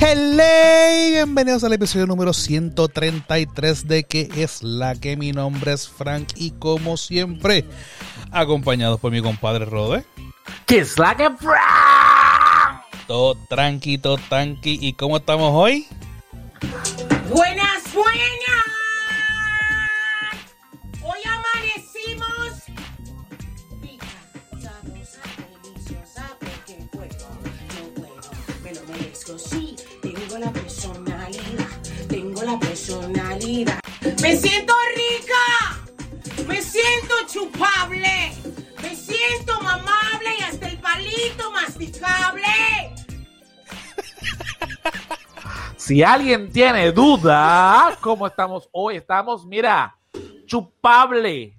Hello, bienvenidos al episodio número 133 de que es la que mi nombre es Frank y como siempre, acompañados por mi compadre Rode. Que es la que Todo tranqui, todo tranqui. ¿Y cómo estamos hoy? Me siento rica, me siento chupable, me siento mamable y hasta el palito masticable. Si alguien tiene duda, ¿cómo estamos hoy? Estamos, mira, chupable.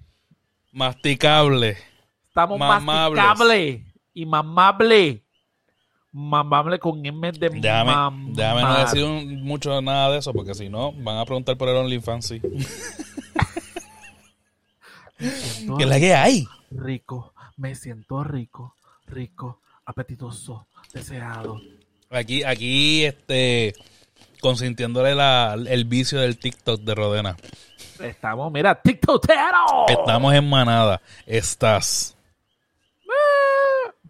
Masticable. Estamos Mamables. masticable y mamable. Mamable con M de Déjame, mamar. déjame no decir un- mucho nada de eso porque si no van a preguntar por el OnlyFans. Sí. ¿Qué es la que hay? Rico, me siento rico, rico, apetitoso, deseado. Aquí, aquí, este, consintiéndole la, el vicio del TikTok de Rodena. Estamos, mira, TikTokero. Estamos en manada. Estás.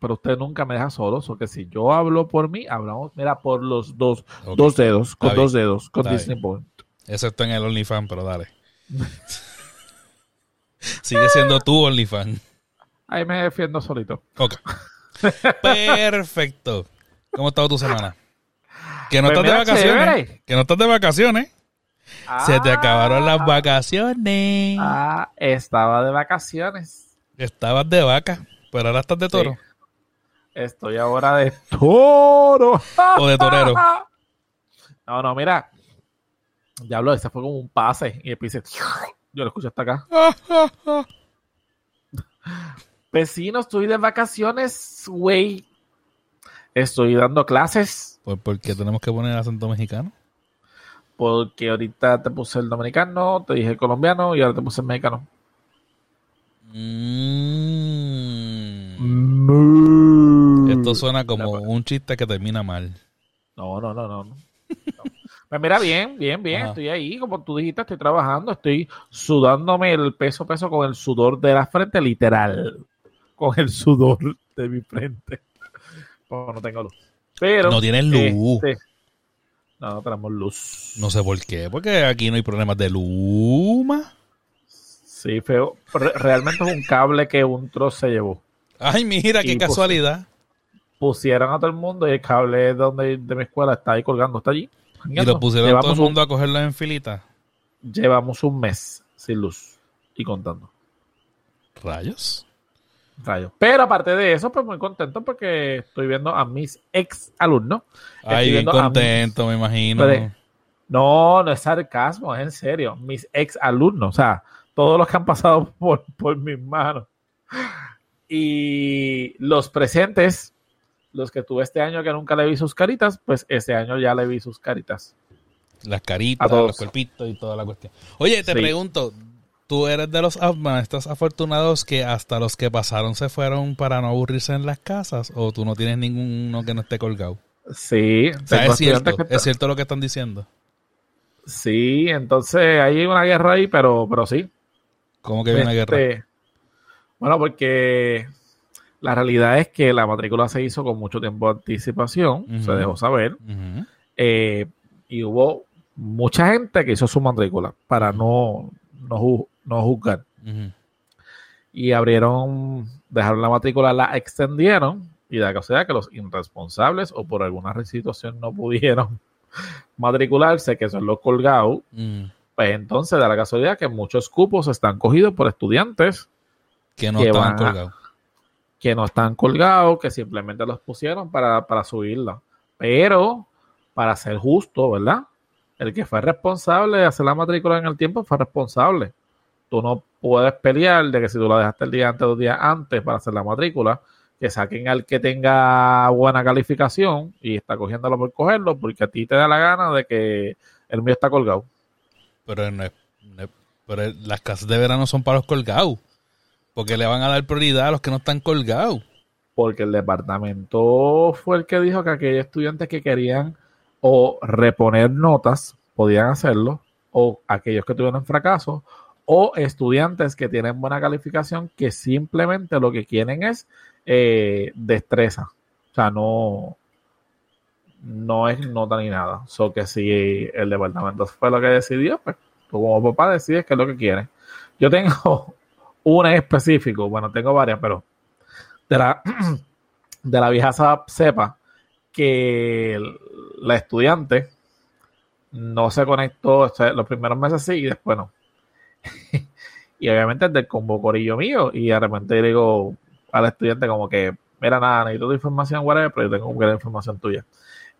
Pero usted nunca me deja solo, o que si yo hablo por mí, hablamos, mira, por los dos, dos dedos, con Está dos bien. dedos, con Está Disney. Point. Excepto en el OnlyFans, pero dale. Sigue siendo tu OnlyFans. Ahí me defiendo solito. Ok. Perfecto. ¿Cómo ha estado tu semana? Que no Pues estás de vacaciones. chévere. Que no estás de vacaciones. Se te Ah, acabaron las vacaciones. Ah, estaba de vacaciones. Estabas de vaca, pero ahora estás de toro. Sí. Estoy ahora de toro. O de torero. No, no, mira. Diablo, ese fue como un pase. Y después dice, yo lo escucho hasta acá. Vecino, estoy de vacaciones, güey. Estoy dando clases. Pues porque tenemos que poner acento mexicano. Porque ahorita te puse el dominicano, te dije el colombiano y ahora te puse el mexicano. Mm. Esto suena como un chiste que termina mal. No, no, no, no. no. Pues mira, bien, bien, bien. Ajá. Estoy ahí, como tú dijiste, estoy trabajando, estoy sudándome el peso peso con el sudor de la frente, literal. Con el sudor de mi frente. Porque no tengo luz. Pero. No tienes luz. este, no, no tenemos luz. No sé por qué, porque aquí no hay problemas de luma. Sí, feo. Re- realmente es un cable que un trozo se llevó. Ay, mira, qué Y pues- casualidad. Pusieron a todo el mundo y el cable donde, de mi escuela está ahí colgando, está allí. Y lo pusieron todo el Llevamos un- mundo a cogerlo en filita. Llevamos un mes sin luz y contando. Rayos. Rayos. Pero aparte de eso, pues muy contento porque estoy viendo a mis ex alumnos. Ay, bien contento, me imagino. Pero- No, no es sarcasmo, es en serio. Mis ex alumnos, o sea, todos los que han pasado por, por mis manos. Y los presentes, los que tuve este año que nunca le vi sus caritas, pues este año ya le vi sus caritas. Las caritas, los cuerpitos y toda la cuestión. Oye, te Sí. pregunto, ¿tú eres de los estos afortunados que hasta los que pasaron se fueron para no aburrirse en las casas? ¿O tú no tienes ninguno que no esté colgado? Sí, O sea, es cierto, que es cierto lo que están diciendo. Sí, entonces hay una guerra ahí, pero, pero sí. ¿Cómo que viene una guerra? Este, Bueno, porque la realidad es que la matrícula se hizo con mucho tiempo de anticipación, se dejó saber, eh, y hubo mucha gente que hizo su matrícula para no, no, ju- no juzgar. Y abrieron, dejaron la matrícula, la extendieron, y de casualidad que los irresponsables o por alguna situación no pudieron matricularse, que son los colgados, Mm. pues entonces da la casualidad que muchos cupos están cogidos por estudiantes Que no Que estaban a- colgados. Que no están colgados, que simplemente los pusieron para, para subirla. Pero, para ser justo, ¿verdad? El que fue responsable de hacer la matrícula en el tiempo fue responsable. Tú no puedes pelear de que si tú la dejaste el día antes o dos días antes para hacer la matrícula, que saquen al que tenga buena calificación y está cogiéndolo por cogerlo, porque a ti te da la gana de que el mío está colgado. Pero no es, Ne- Pero el- las clases de verano son para los colgados. Porque le van a dar prioridad a los que no están colgados. Porque el departamento fue el que dijo que aquellos estudiantes que querían o reponer notas podían hacerlo, o aquellos que tuvieron fracaso, o estudiantes que tienen buena calificación que simplemente lo que quieren es eh, destreza. O sea, no, no es nota ni nada. So que si el departamento fue lo que decidió, pues tú como papá decides qué es lo que quieres. Yo tengo una en específico, bueno, tengo varias, pero de la, de la vieja cepa que la estudiante no se conectó o los primeros meses sí y después no. y obviamente del combo corillo mío y de repente le digo al estudiante como que, mira nada, necesito tu información, whatever, pero yo tengo que la información tuya.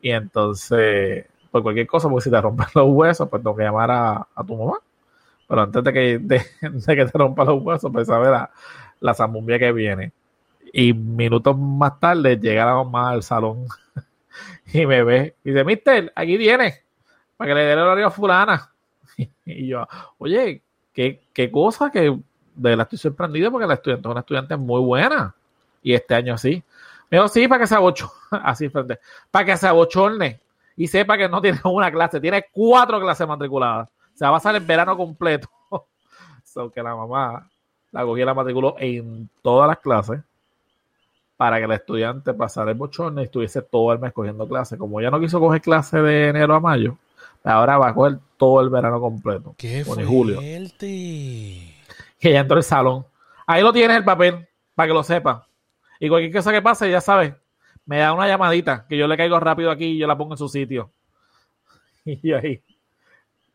Y entonces, por cualquier cosa, porque si te rompen los huesos, pues tengo que llamar a, a tu mamá. Pero antes de que, de, que te rompan los huesos, pues saber la, la zambumbia que viene. Y minutos más tarde llega la mamá al salón y me ve y dice, Mister, aquí viene, para que le dé el horario a fulana. Y yo, oye, qué, qué cosa que de verdad estoy sorprendido porque la estudiante es una estudiante muy buena. Y este año sí. Me dijo, sí, para que se abochorne, así frente, para que se abochorne y sepa que no tiene una clase, tiene cuatro clases matriculadas. O sea, va a salir el verano completo. so que la mamá la cogía la matriculó en todas las clases para que el estudiante pasara el bochorno y estuviese todo el mes cogiendo clases. Como ya no quiso coger clases de enero a mayo, ahora va a coger todo el verano completo. ¡Qué fuerte! julio. Que ya entró el salón. Ahí lo tienes el papel, para que lo sepa. Y cualquier cosa que pase, ya sabes, me da una llamadita, que yo le caigo rápido aquí y yo la pongo en su sitio. Y ahí.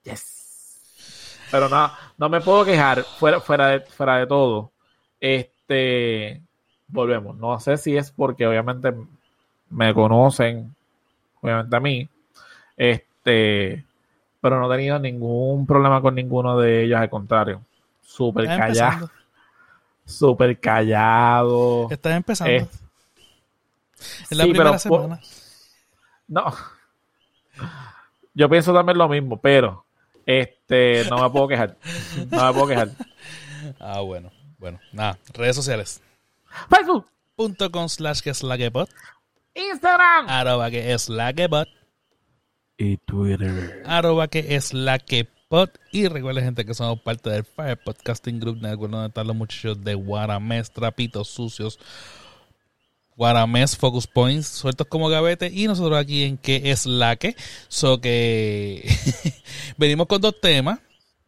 Yes. Pero no, no me puedo quejar, fuera, fuera, de, fuera de todo. Este, volvemos. No sé si es porque obviamente me conocen, obviamente a mí. Este, pero no he tenido ningún problema con ninguno de ellos, al contrario. Súper callado, súper callado. Estás empezando. Es la sí, primera pero semana. No. Yo pienso también lo mismo, pero este no me puedo quejar. No me puedo quejar. Ah, bueno. Bueno, nada. Redes sociales. Facebook, Punto com slash que es la que bot. Instagram Arroba que es la que bot. y Twitter. Arroba que es la que bot. Y recuerden, gente, que somos parte del Fire Podcasting Group Network, donde están los muchachos de Guaramés, Trapitos Sucios, Guaramés, Focus Points, sueltos como gavete. Y nosotros aquí en que es la que. So que venimos con dos temas.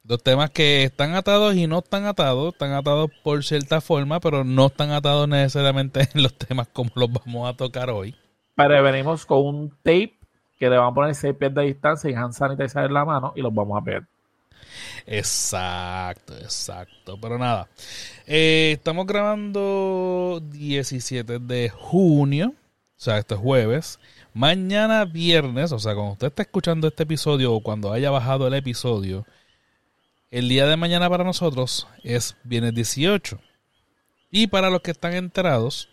Dos temas que están atados y no están atados. Están atados por cierta forma, pero no están atados necesariamente en los temas como los vamos a tocar hoy. Pero venimos con un tape que le vamos a poner 6 pies de distancia y hand sanitizer en la mano y los vamos a pegar. Exacto, exacto. Pero nada, eh, estamos grabando 17 de junio, o sea, este es jueves. Mañana viernes, o sea, cuando usted está escuchando este episodio o cuando haya bajado el episodio, el día de mañana para nosotros es viernes 18. Y para los que están enterados,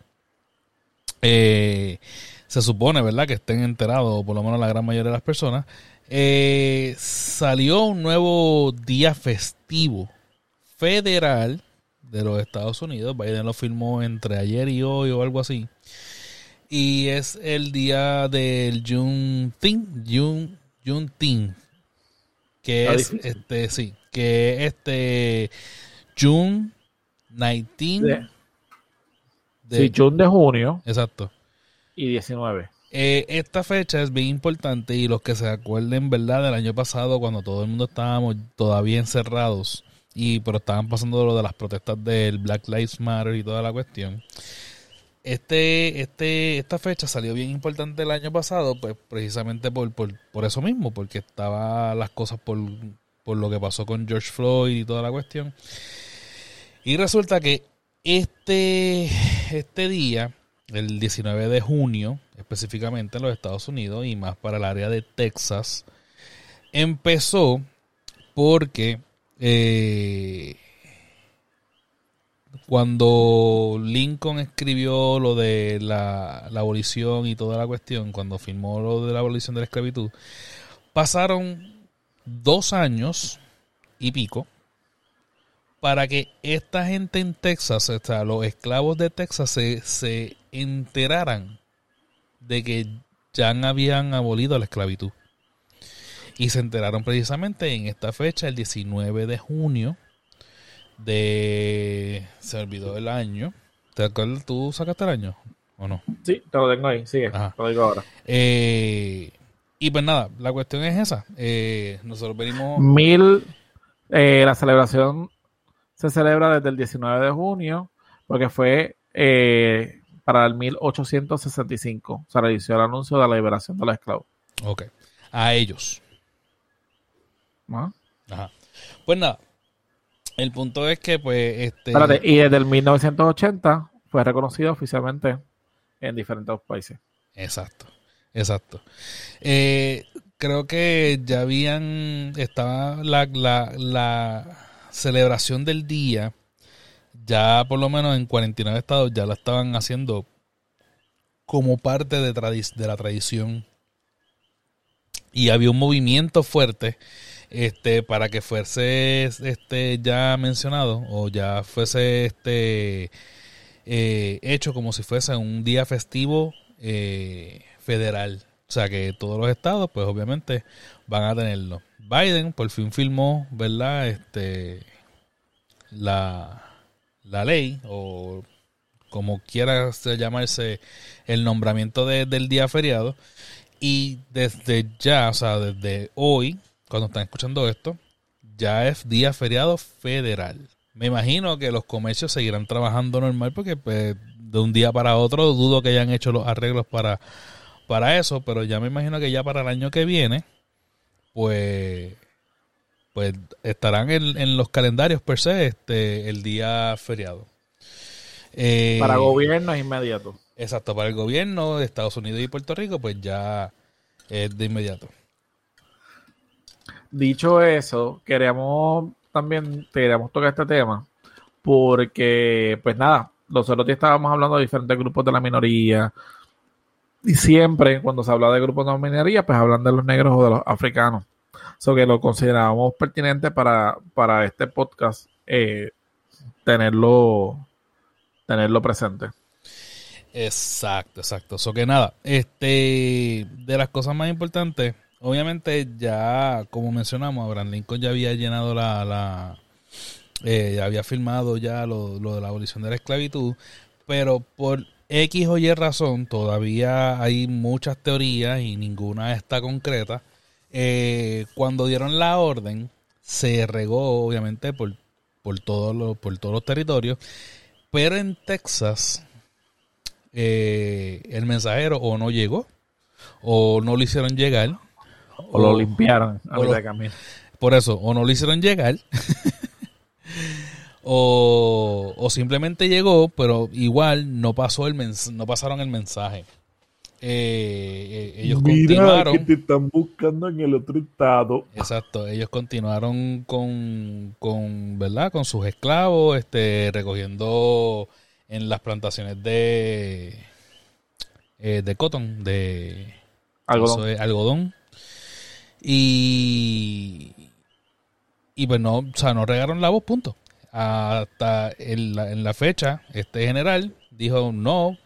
eh, se supone, ¿verdad? Que estén enterados, o por lo menos la gran mayoría de las personas, eh, salió un nuevo día festivo federal de los Estados Unidos. Biden lo firmó entre ayer y hoy o algo así. Y es el día del Juneteenth, June, Juneteenth, que es difícil. este, sí, que este June 19 De- de- Sí, June de junio exacto. y 19. Eh, esta fecha es bien importante y los que se acuerden, ¿verdad? Del año pasado cuando todo el mundo estábamos todavía encerrados y pero estaban pasando lo de las protestas del Black Lives Matter y toda la cuestión. Este, este, esta fecha salió bien importante el año pasado, pues precisamente por, por, por eso mismo, porque estaba las cosas por, por lo que pasó con George Floyd y toda la cuestión. Y resulta que este, este día, el 19 de junio, específicamente en los Estados Unidos y más para el área de Texas, empezó porque eh, cuando Lincoln escribió lo de la, abolición y toda la cuestión, cuando firmó lo de la abolición de la esclavitud, pasaron dos años y pico para que esta gente en Texas, o sea, los esclavos de Texas se, se enteraran de que ya habían abolido la esclavitud. Y se enteraron precisamente en esta fecha, el 19 de junio de... Se olvidó el año. ¿Te acuerdas? ¿Tú sacaste el año o no? Sí, te lo tengo ahí, sigue, Ajá. te lo digo ahora. Eh, y pues nada, la cuestión es esa. Eh, nosotros venimos... Mil, eh, la celebración se celebra desde el 19 de junio, porque fue eh, para el 1865. Se realizó el anuncio de la liberación de los esclavos. Ok. A ellos. Ajá. Pues nada. El punto es que, pues, este. Espérate, y desde el 1980 fue reconocido oficialmente en diferentes países. Exacto. Exacto. Eh, creo que ya habían. Estaba la, la, la celebración del día. Ya por lo menos en 49 estados ya la estaban haciendo como parte de, de la tradición. Y había un movimiento fuerte este para que fuese este ya mencionado o ya fuese este eh, hecho como si fuese un día festivo eh, federal. O sea que todos los estados pues obviamente van a tenerlo. Biden por fin firmó verdad este la la ley o como quiera se- llamarse el nombramiento de- del día feriado. Y desde ya, o sea, desde hoy, cuando están escuchando esto, ya es día feriado federal. Me imagino que los comercios seguirán trabajando normal porque pues, de un día para otro dudo que hayan hecho los arreglos para, para eso, pero ya me imagino que ya para el año que viene, pues, pues estarán en, en los calendarios per se este, el día feriado. Eh, Para gobierno es inmediato. Exacto, para el gobierno de Estados Unidos y Puerto Rico, pues ya es de inmediato. Dicho eso, queríamos también queríamos tocar este tema porque, pues nada, nosotros ya estábamos hablando de diferentes grupos de la minoría y siempre cuando se habla de grupos de la minoría, pues hablan de los negros o de los africanos. Eso que lo considerábamos pertinente para, para este podcast eh, tenerlo tenerlo presente. Exacto, exacto. Eso que nada, este, de las cosas más importantes, obviamente ya, como mencionamos, Abraham Lincoln ya había llenado la, la eh, ya había firmado ya lo, lo de la abolición de la esclavitud, pero por X o Y razón todavía hay muchas teorías y ninguna está concreta. Eh, cuando dieron la orden, se regó obviamente por, por, todos los, por todos los territorios, pero en Texas eh, el mensajero o no llegó o no lo hicieron llegar. O lo limpiaron a mitad de camino. Por eso, o no lo hicieron llegar. o, o simplemente llegó, pero igual no pasó el mens- no pasaron el mensaje. Eh, eh, ellos continuaron. te están buscando en el otro estado. Exacto, ellos continuaron con, con, ¿verdad? Con sus esclavos, este, recogiendo en las plantaciones de, eh, de cotton, de Algodón. eso es algodón. Y, y pues no, o sea, no regaron la voz, punto. Hasta en la, en la fecha, este general dijo, no,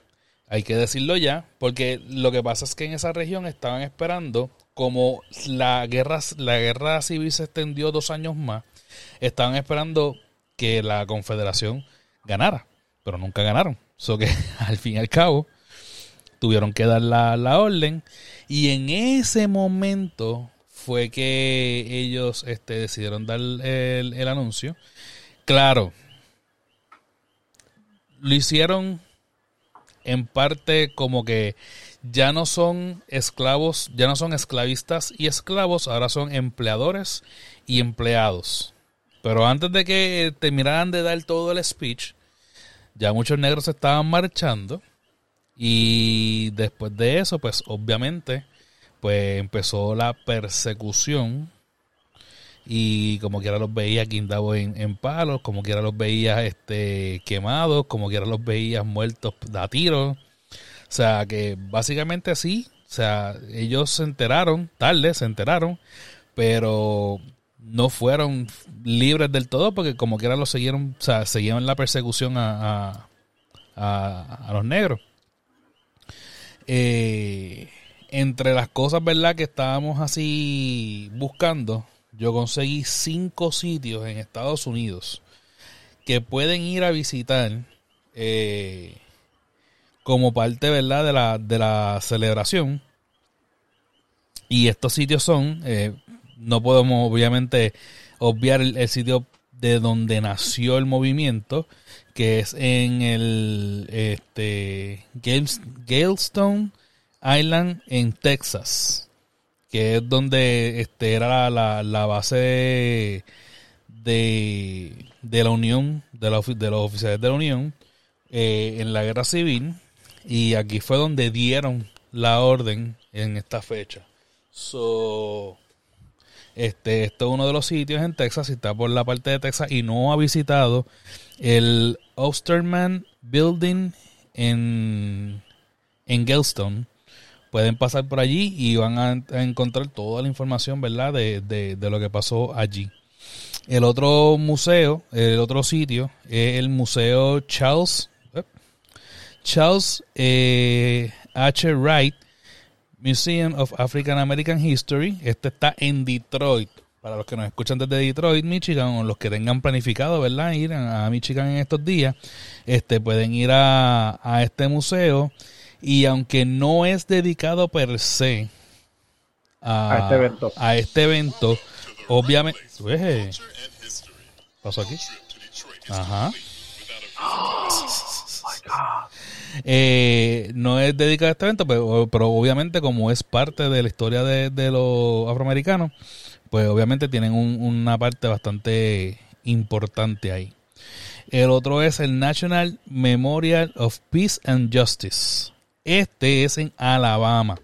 hay que decirlo ya, porque lo que pasa es que en esa región estaban esperando, como la guerra, la guerra civil se extendió dos años más, estaban esperando que la confederación ganara, pero nunca ganaron. So que al fin y al cabo tuvieron que dar la, la orden y en ese momento fue que ellos este, decidieron dar el, el anuncio. Claro, lo hicieron en parte como que ya no son esclavos, ya no son esclavistas y esclavos, ahora son empleadores y empleados. Pero antes de que terminaran de dar todo el speech, ya muchos negros estaban marchando y después de eso, pues obviamente, pues empezó la persecución y como quiera los veías guindados en, en palos, como quiera los veías este, quemados, como quiera los veías muertos a tiros. O sea, que básicamente sí, o sea, ellos se enteraron, tarde se enteraron, pero no fueron libres del todo porque como quiera lo siguieron, o sea, seguían la persecución a, a, a- a los negros. Eh, entre las cosas, ¿verdad? Que estábamos así buscando, yo conseguí cinco sitios en Estados Unidos que pueden ir a visitar eh, como parte, ¿verdad? De la, de la celebración. Y estos sitios son, eh, no podemos obviamente obviar el, sitio de donde nació el movimiento, que es en el este, Gales- Island en Texas, que es donde este, era la, la- base de, de, la Unión, de, los oficiales de la Unión eh, en la guerra civil, y aquí fue donde dieron la orden en esta fecha. So, este, esto es uno de los sitios en Texas, está por la parte de Texas y no ha visitado el Osterman Building en, en pueden pasar por allí y van a, encontrar toda la información, ¿verdad? De, de- lo que pasó allí. El otro museo, el otro sitio, es el Museo Charles, eh, Charles eh, H. Wright Museum of African American History. Este está en Detroit. Para los que nos escuchan desde Detroit, Michigan, o los que tengan planificado, ¿verdad? Ir a Michigan en estos días, este, pueden ir a, a este museo. Y aunque no es dedicado per se a, A este evento. a este evento, obviamente. Ueje, ¿Pasó aquí? Ajá. Eh, no es dedicado a este evento, pero, pero obviamente como es parte de la historia de, de los afroamericanos, pues obviamente tienen un- una parte bastante importante ahí. El otro es el National Memorial of Peace and Justice. Este es en Alabama.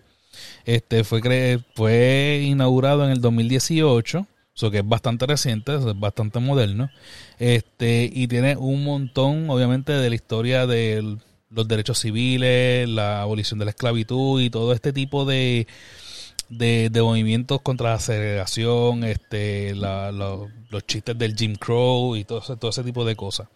Este fue, fue inaugurado en el 2018, eso que es bastante reciente, es bastante moderno. Este, y tiene un montón, obviamente, de la historia de los derechos civiles, la abolición de la esclavitud y todo este tipo de, de, movimientos contra la segregación, este, la- la- los chistes del Jim Crow y todo todo ese tipo de cosas.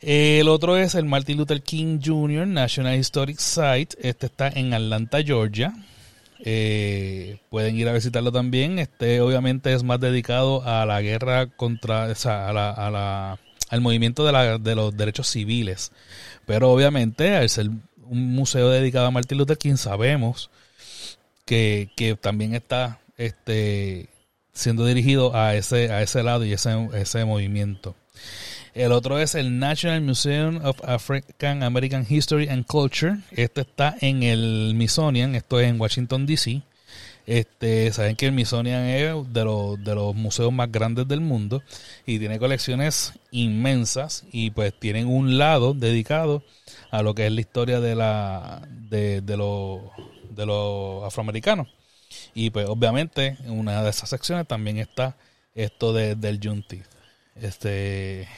El otro es el Martin Luther King Jr. National Historic Site. Este está en Atlanta, Georgia. Eh, pueden ir a visitarlo también. Este obviamente es más dedicado a la guerra contra, o sea, a la- a la- al movimiento de, la- de los derechos civiles. Pero obviamente al ser un museo dedicado a Martin Luther King sabemos que, que también está este, siendo dirigido a ese, a ese lado y ese, ese movimiento. El otro es el National Museum of African American History and Culture. Este está en el Smithsonian, esto es en Washington DC. Este, saben que el Smithsonian es de los, de los museos más grandes del mundo y tiene colecciones inmensas y pues tienen un lado dedicado a lo que es la historia de la de, de los de los afroamericanos. Y pues obviamente en una de esas secciones también está esto de, del Juneteenth. Este,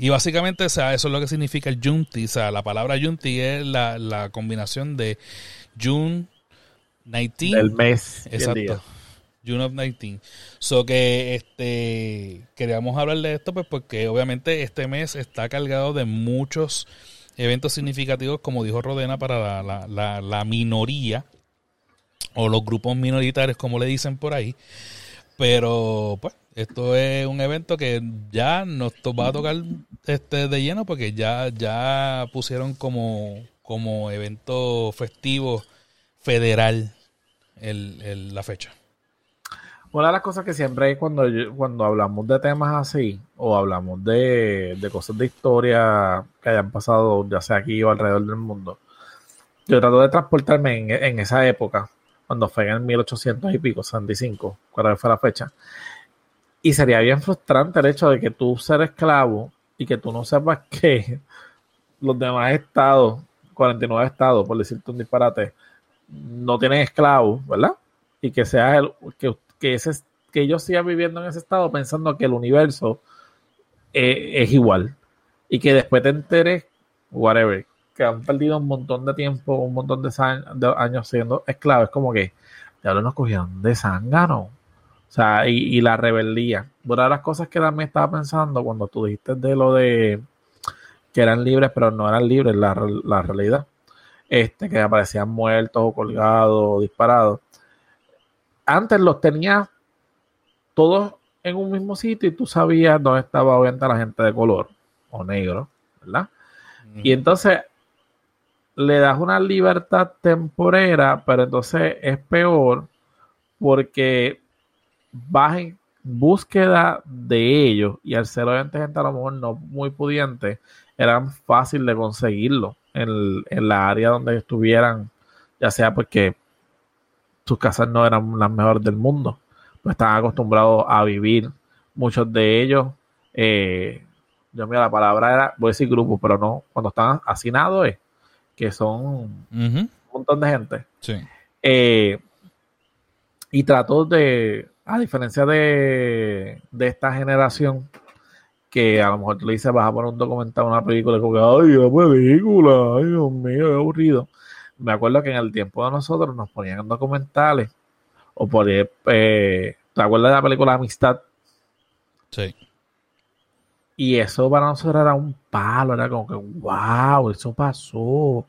y básicamente, o sea, eso es lo que significa el Juneteenth. O sea, la palabra Juneteenth es la, la combinación de June 19 Del mes Exacto. día. June of 19. So que este queríamos hablar de esto pues porque obviamente este mes está cargado de muchos eventos significativos como dijo Rodena para la, la, la, la minoría o los grupos minoritarios como le dicen por ahí. Pero pues esto es un evento que ya nos va a tocar este de lleno porque ya ya pusieron como como evento festivo federal el, el- la fecha. Una de las cosas que siempre cuando, yo- cuando hablamos de temas así, o hablamos de, de cosas de historia que hayan pasado, ya sea aquí o alrededor del mundo, yo trato de transportarme en, en esa época, cuando fue en el 1800 y pico, 65, cuál fue la fecha. Y sería bien frustrante el hecho de que tú ser esclavo y que tú no sepas que los demás estados, 49 estados, por decirte un disparate, no tienen esclavos, ¿verdad? Y que sea el, que, que, ese, que ellos sigan viviendo en ese estado pensando que el universo eh, es igual. Y que después te enteres, whatever, que han perdido un montón de tiempo, un montón de, años siendo esclavos. Es como que ya nos cogieron de zángano. O sea, y, y la rebeldía. Una de las cosas que también estaba pensando cuando tú dijiste de lo de que eran libres, pero no eran libres, la, la realidad. Este, que aparecían muertos o colgados o disparados. Antes los tenías todos en un mismo sitio y tú sabías dónde estaba obviamente la gente de color o negro, ¿verdad? Y entonces le das una libertad temporera, pero entonces es peor porque vas en búsqueda de ellos y al ser obviamente gente a lo mejor no muy pudiente, eran fácil de conseguirlo en, en la área donde estuvieran, ya sea porque sus casas no eran las mejores del mundo, pues estaban acostumbrados a vivir, muchos de ellos, eh, yo mira, la palabra era, voy a decir grupo, pero no, cuando están hacinados es que son un montón de gente. Sí. Eh, y trató de, a diferencia de, de esta generación, que a lo mejor tú le dices, vas a poner un documental, una película, y como que, ay, una película, ay, Dios mío, qué aburrido. Me acuerdo que en el tiempo de nosotros nos ponían documentales, o por eh, ¿te acuerdas de la película Amistad? Sí. Y eso para nosotros era un palo, era como que, wow, eso pasó,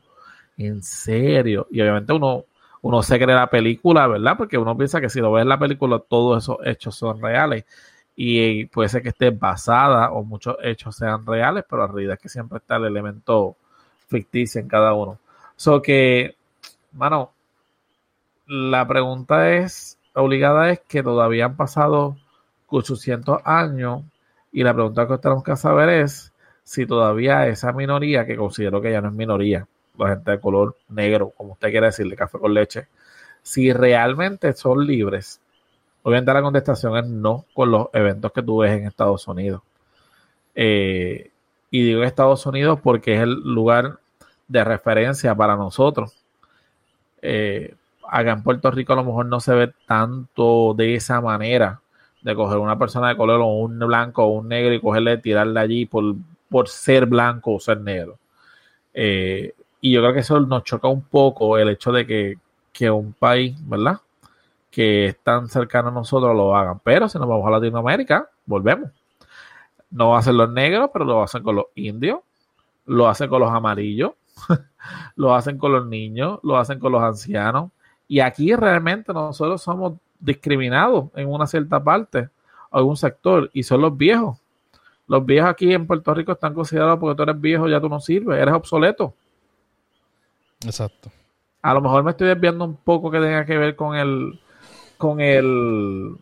en serio. Y obviamente uno, uno se cree la película, ¿verdad? Porque uno piensa que si lo ves en la película, todos esos hechos son reales. Y puede ser que esté basada o muchos hechos sean reales, pero la realidad es que siempre está el elemento ficticio en cada uno. So que, mano, la pregunta es, obligada es que todavía han pasado 800 años y la pregunta que tenemos que saber es si todavía esa minoría, que considero que ya no es minoría, la gente de color negro, como usted quiere decirle, café con leche, si realmente son libres. Obviamente la contestación es no con los eventos que tú ves en Estados Unidos. Eh, y digo Estados Unidos porque es el lugar de referencia para nosotros. Eh, acá en Puerto Rico a lo mejor no se ve tanto de esa manera de coger una persona de color o un blanco o un negro y cogerle, tirarle allí por, por ser blanco o ser negro. Eh, y yo creo que eso nos choca un poco el hecho de que, que un país, ¿verdad? Que es tan cercano a nosotros lo hagan. Pero si nos vamos a Latinoamérica, volvemos. No hacen los negros, pero lo hacen con los indios, lo hacen con los amarillos, lo hacen con los niños, lo hacen con los ancianos. Y aquí realmente nosotros somos discriminados en una cierta parte, algún sector, y son los viejos. Los viejos aquí en Puerto Rico están considerados porque tú eres viejo, ya tú no sirves, eres obsoleto. Exacto. A lo mejor me estoy desviando un poco que tenga que ver con el, con el,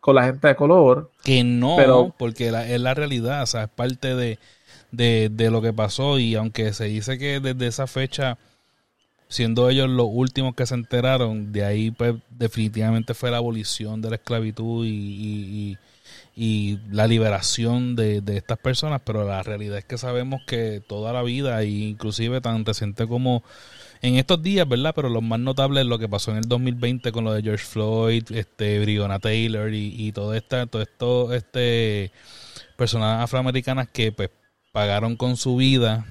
con la gente de color. Que no, Pero- porque la- es la realidad, o sea, es parte de, de, de lo que pasó y aunque se dice que desde esa fecha, siendo ellos los últimos que se enteraron, de ahí pues definitivamente fue la abolición de la esclavitud y, y- y- y la liberación de, de estas personas, pero la realidad es que sabemos que toda la vida, e inclusive tan reciente como en estos días, ¿verdad? Pero lo más notable es lo que pasó en el 2020 con lo de George Floyd, este Breonna Taylor y, y todo esta, todo esto, este personas afroamericanas que pues pagaron con su vida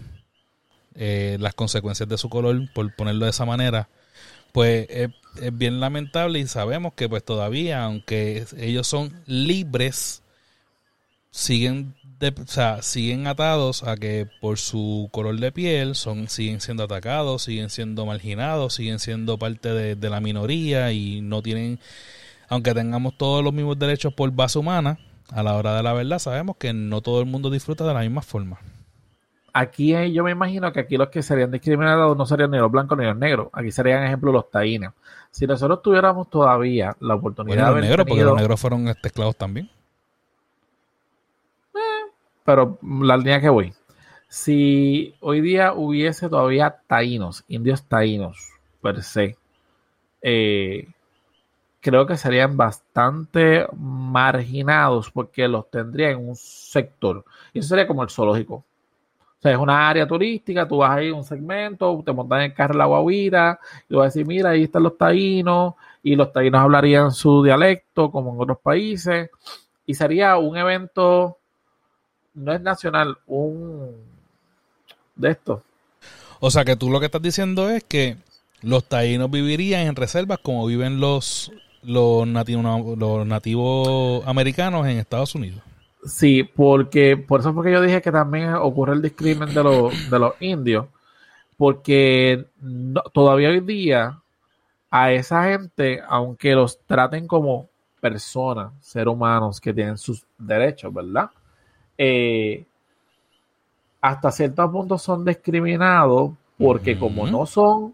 eh, las consecuencias de su color, por ponerlo de esa manera, pues es, bien lamentable y sabemos que pues todavía, aunque ellos son libres, siguen de- o sea, siguen atados a que por su color de piel son siguen siendo atacados, siguen siendo marginados, siguen siendo parte de, de la minoría y no tienen, aunque tengamos todos los mismos derechos por base humana, a la hora de la verdad sabemos que no todo el mundo disfruta de la misma forma. Aquí eh, yo me imagino que aquí los que serían discriminados no serían ni los blancos ni los negros. Aquí serían, ejemplo, los taínos. Si nosotros tuviéramos todavía la oportunidad Bueno, de los negros, porque los negros fueron este, esclavos también. pero la línea que voy. Si hoy día hubiese todavía taínos, indios taínos, per se, eh, creo que serían bastante marginados porque los tendría en un sector. Y eso sería como el zoológico. O sea, es una área turística, tú vas ahí un segmento, te montas en el carro la guaguita, y vas a decir, mira, ahí están los taínos, y los taínos hablarían su dialecto, como en otros países, y sería un evento no es nacional, un de esto. O sea que tú lo que estás diciendo es que los taínos vivirían en reservas como viven los los, nativo- los nativos americanos en Estados Unidos. Sí, porque por eso fue que yo dije que también ocurre el discrimen de los, de los indios, porque no- todavía hoy día a esa gente, aunque los traten como personas, seres humanos que tienen sus derechos, ¿verdad? Eh, hasta cierto punto son discriminados porque como no son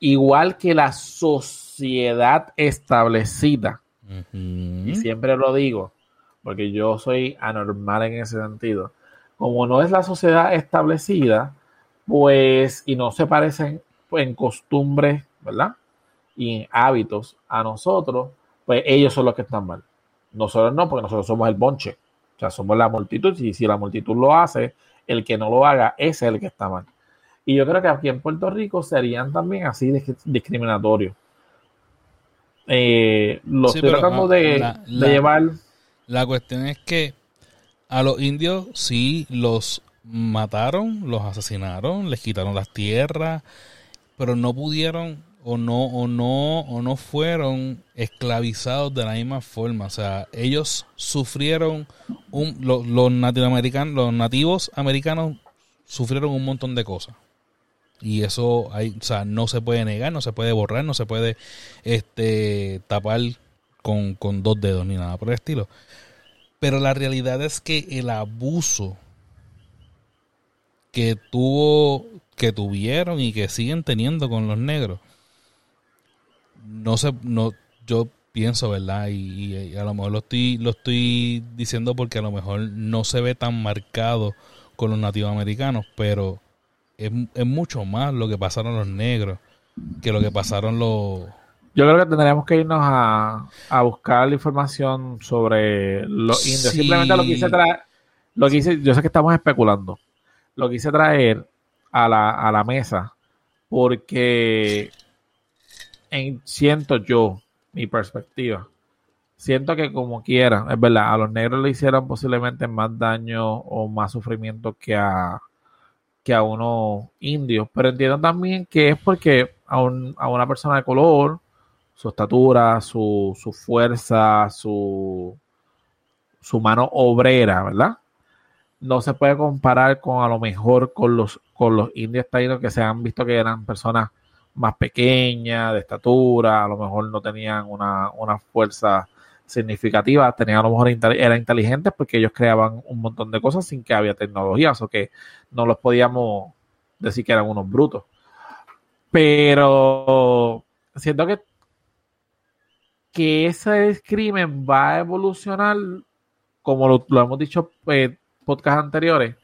igual que la sociedad establecida, y siempre lo digo, porque yo soy anormal en ese sentido. Como no es la sociedad establecida, pues, y no se parecen pues, en costumbres, ¿verdad? Y en hábitos a nosotros, pues ellos son los que están mal. Nosotros no, porque nosotros somos el bonche. O sea, somos la multitud, y si la multitud lo hace, el que no lo haga, ese es el que está mal. Y yo creo que aquí en Puerto Rico serían también así dis- discriminatorios. Eh, lo Sí, estoy tratando de, la- de la- llevar. La cuestión es que a los indios sí los mataron, los asesinaron, les quitaron las tierras, pero no pudieron o no o no o no fueron esclavizados de la misma forma, o sea, ellos sufrieron un los, los los nativos americanos sufrieron un montón de cosas. Y eso hay, o sea, no se puede negar, no se puede borrar, no se puede este tapar con, con dos dedos ni nada por el estilo. Pero la realidad es que el abuso que tuvo, que tuvieron y que siguen teniendo con los negros, no se, no, yo pienso, ¿verdad? Y, y a lo mejor lo estoy, lo estoy diciendo porque a lo mejor no se ve tan marcado con los nativos americanos, pero es, es mucho más lo que pasaron los negros que lo que pasaron los, Yo creo que tendríamos que irnos a, a buscar la información sobre los indios. Simplemente lo quise traer, lo quise, yo sé que estamos especulando, lo quise traer a la, a la mesa porque en, siento yo, mi perspectiva, siento que como quiera, es verdad, a los negros le hicieron posiblemente más daño o más sufrimiento que a que a unos indios, pero entiendo también que es porque a, un- a una persona de color, su estatura, su, su fuerza, su, su mano obrera, ¿verdad? No se puede comparar con a lo mejor con los, con los indios taínos que se han visto que eran personas más pequeñas, de estatura, a lo mejor no tenían una, una fuerza significativa, tenían a lo mejor eran inteligentes porque ellos creaban un montón de cosas sin que había tecnología, o que no los podíamos decir que eran unos brutos. Pero siento que, que ese crimen va a evolucionar, como lo, hemos dicho en podcast anteriores,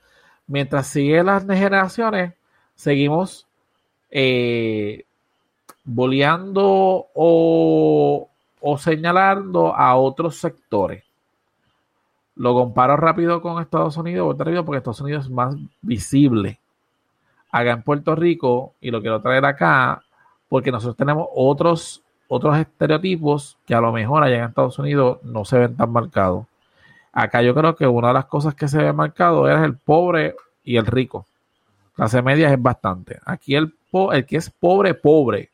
mientras siguen las generaciones, seguimos eh, boleando o, o señalando a otros sectores. Lo comparo rápido con Estados Unidos, porque Estados Unidos es más visible. Acá en Puerto Rico, y lo quiero traer acá, porque nosotros tenemos otros, otros estereotipos que a lo mejor allá en Estados Unidos no se ven tan marcados. Acá yo creo que una de las cosas que se ve marcado es el pobre y el rico. Clase media es bastante. Aquí el, el que es pobre, pobre.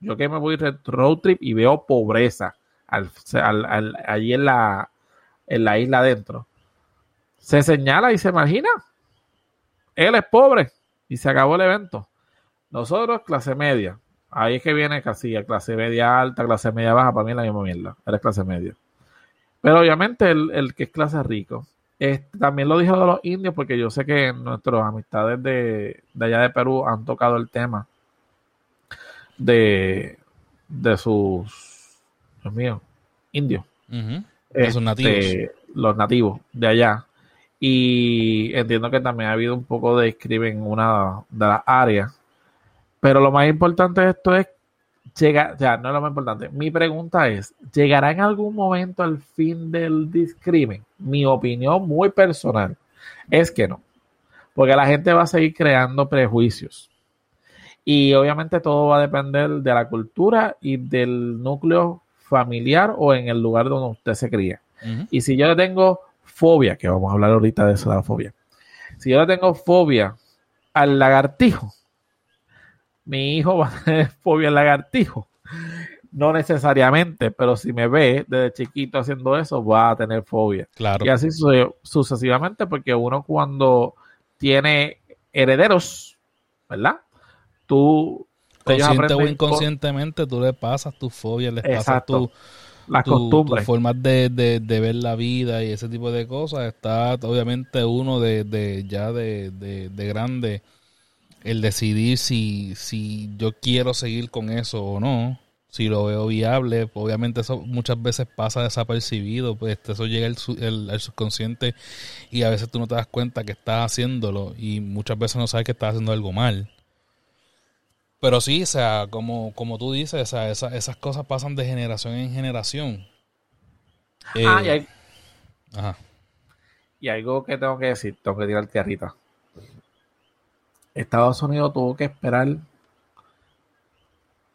Yo que me voy de road trip y veo pobreza al- al- al- allí en la, en la isla adentro. Se señala y se imagina. Él es pobre y se acabó el evento. Nosotros, clase media. Ahí es que viene casi clase media alta, clase media baja. Para mí es la misma mierda. Eres clase media. Pero obviamente el, el que es clase rico. Este, también lo dijo de los indios porque yo sé que nuestras amistades de, de allá de Perú han tocado el tema de, de sus, Dios mío, indios. Ujú. De sus nativos. Este, los nativos de allá. Y entiendo que también ha habido un poco de escriben en una de las áreas. Pero lo más importante de esto es llegar, o sea, no es lo más importante. Mi pregunta es, ¿llegará en algún momento al fin del discrimen? Mi opinión muy personal es que no. Porque la gente va a seguir creando prejuicios. Y obviamente todo va a depender de la cultura y del núcleo familiar o en el lugar donde usted se cría. Y si yo le tengo fobia, que vamos a hablar ahorita de eso, de la fobia. Si yo le tengo fobia al lagartijo, mi hijo va a tener fobia al lagartijo. No necesariamente, pero si me ve desde chiquito haciendo eso, va a tener fobia. Claro. Y así su- sucesivamente, porque uno cuando tiene herederos, ¿verdad? Tú Consciente o inconscientemente, tú le pasas tus fobias, les pasas Exacto. tu, con las tu- tus costumbres. formas de, de- de ver la vida y ese tipo de cosas. Está obviamente uno de, de ya de grande el decidir si, si yo quiero seguir con eso o no. Si lo veo viable, obviamente eso muchas veces pasa desapercibido, pues eso llega al, el- al subconsciente y a veces tú no te das cuenta que estás haciéndolo y muchas veces no sabes que estás haciendo algo mal. Pero sí, o sea, como, como tú dices, o sea, esa- esas cosas pasan de generación en generación. Eh, Ah, y, hay- ajá. y algo que tengo que decir, tengo que tirar tierrita. Estados Unidos tuvo que esperar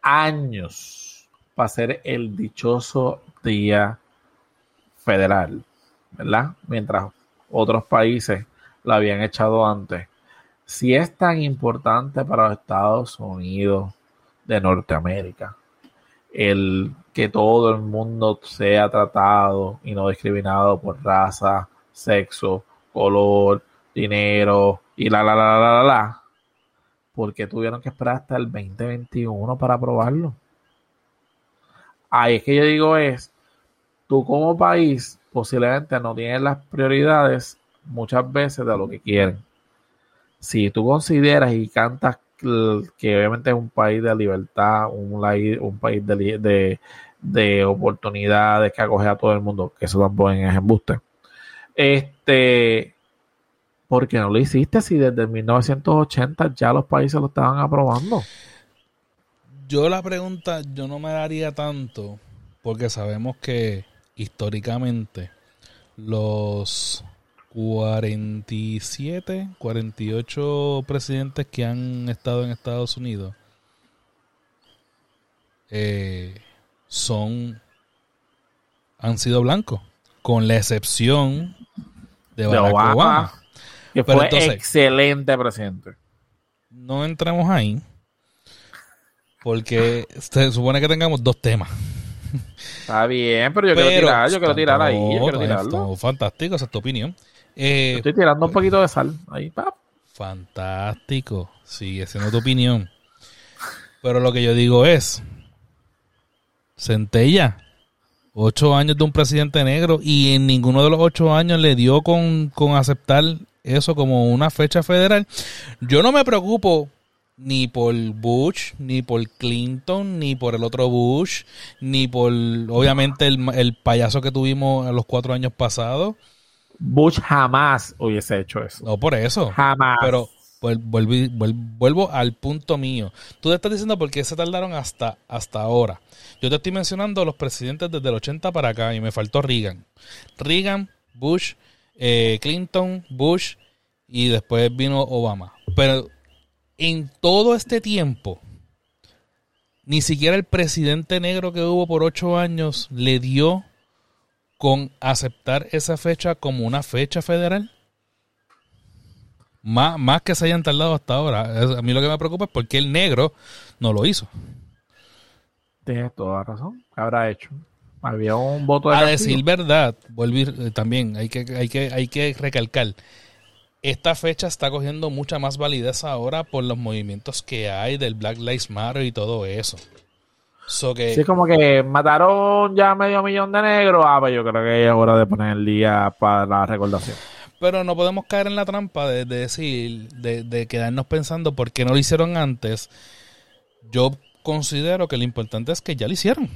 años para hacer el dichoso día federal, ¿verdad? Mientras otros países lo habían echado antes. Si es tan importante para los Estados Unidos de Norteamérica el que todo el mundo sea tratado y no discriminado por raza, sexo, color, dinero y la la la la la la, porque tuvieron que esperar hasta el 2021 para aprobarlo. Ahí es que yo digo es, tú como país posiblemente no tienes las prioridades muchas veces de lo que quieren. Si tú consideras y cantas que obviamente es un país de libertad, un, país de, de oportunidades que acoge a todo el mundo, que eso tampoco es embuste. Este, ¿por qué no lo hiciste si desde 1980 ya los países lo estaban aprobando? Yo la pregunta, yo no me daría tanto, porque sabemos que históricamente los 47, 48 presidentes que han estado en Estados Unidos eh, son han sido blancos, con la excepción de De Barack Obama, Obama. Que fue entonces- excelente presidente. No entremos ahí, porque se supone que tengamos dos temas. Está bien, pero yo quiero tirar, yo quiero tirar ahí, yo quiero tirarlo. fantástico, esa es tu opinión. Eh, Estoy tirando un poquito de sal ahí, pap. fantástico, sigue siendo tu opinión. Pero lo que yo digo es, Centella, ocho años de un presidente negro y en ninguno de los ocho años le dio con, con aceptar eso como una fecha federal. Yo no me preocupo ni por Bush, ni por Clinton, ni por el otro Bush, ni por obviamente el, el payaso que tuvimos en los cuatro años pasados. Bush jamás hubiese hecho eso. No por eso. Jamás. Pero vuel- vuelvo, vuel- vuelvo al punto mío. Tú te estás diciendo por qué se tardaron hasta, hasta ahora. Yo te estoy mencionando los presidentes desde el 80 para acá y me faltó Reagan. Reagan, Bush, eh, Clinton, Bush y después vino Obama. Pero en todo este tiempo, ni siquiera el presidente negro que hubo por ocho años le dio con aceptar esa fecha como una fecha federal. Más, más que se hayan tardado hasta ahora. A mí lo que me preocupa es porque el negro no lo hizo. Tienes toda razón. ¿Qué habrá hecho? Había un voto de A castigo. decir verdad, y- eh, también hay que, hay, que, hay que recalcar. Esta fecha está cogiendo mucha más validez ahora por los movimientos que hay del Black Lives Matter y todo eso. So que, Sí, es como que mataron ya medio millón de negros. Ah, pues yo creo que es hora de poner el día para la recordación. Pero no podemos caer en la trampa de, de decir, de, de quedarnos pensando por qué no lo hicieron antes. Yo considero que lo importante es que ya lo hicieron.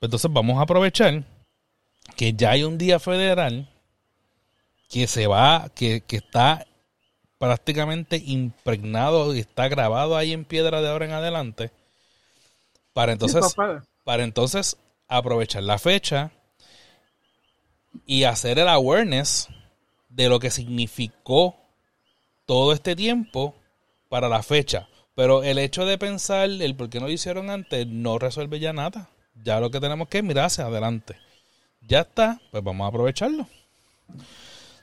Entonces vamos a aprovechar que ya hay un día federal que se va, que, que está prácticamente impregnado y está grabado ahí en piedra de ahora en adelante. Para entonces Sí, para entonces aprovechar la fecha y hacer el awareness de lo que significó todo este tiempo para la fecha. Pero el hecho de pensar el por qué no lo hicieron antes no resuelve ya nada. Ya lo que tenemos que mirar hacia adelante. Ya está, pues vamos a aprovecharlo.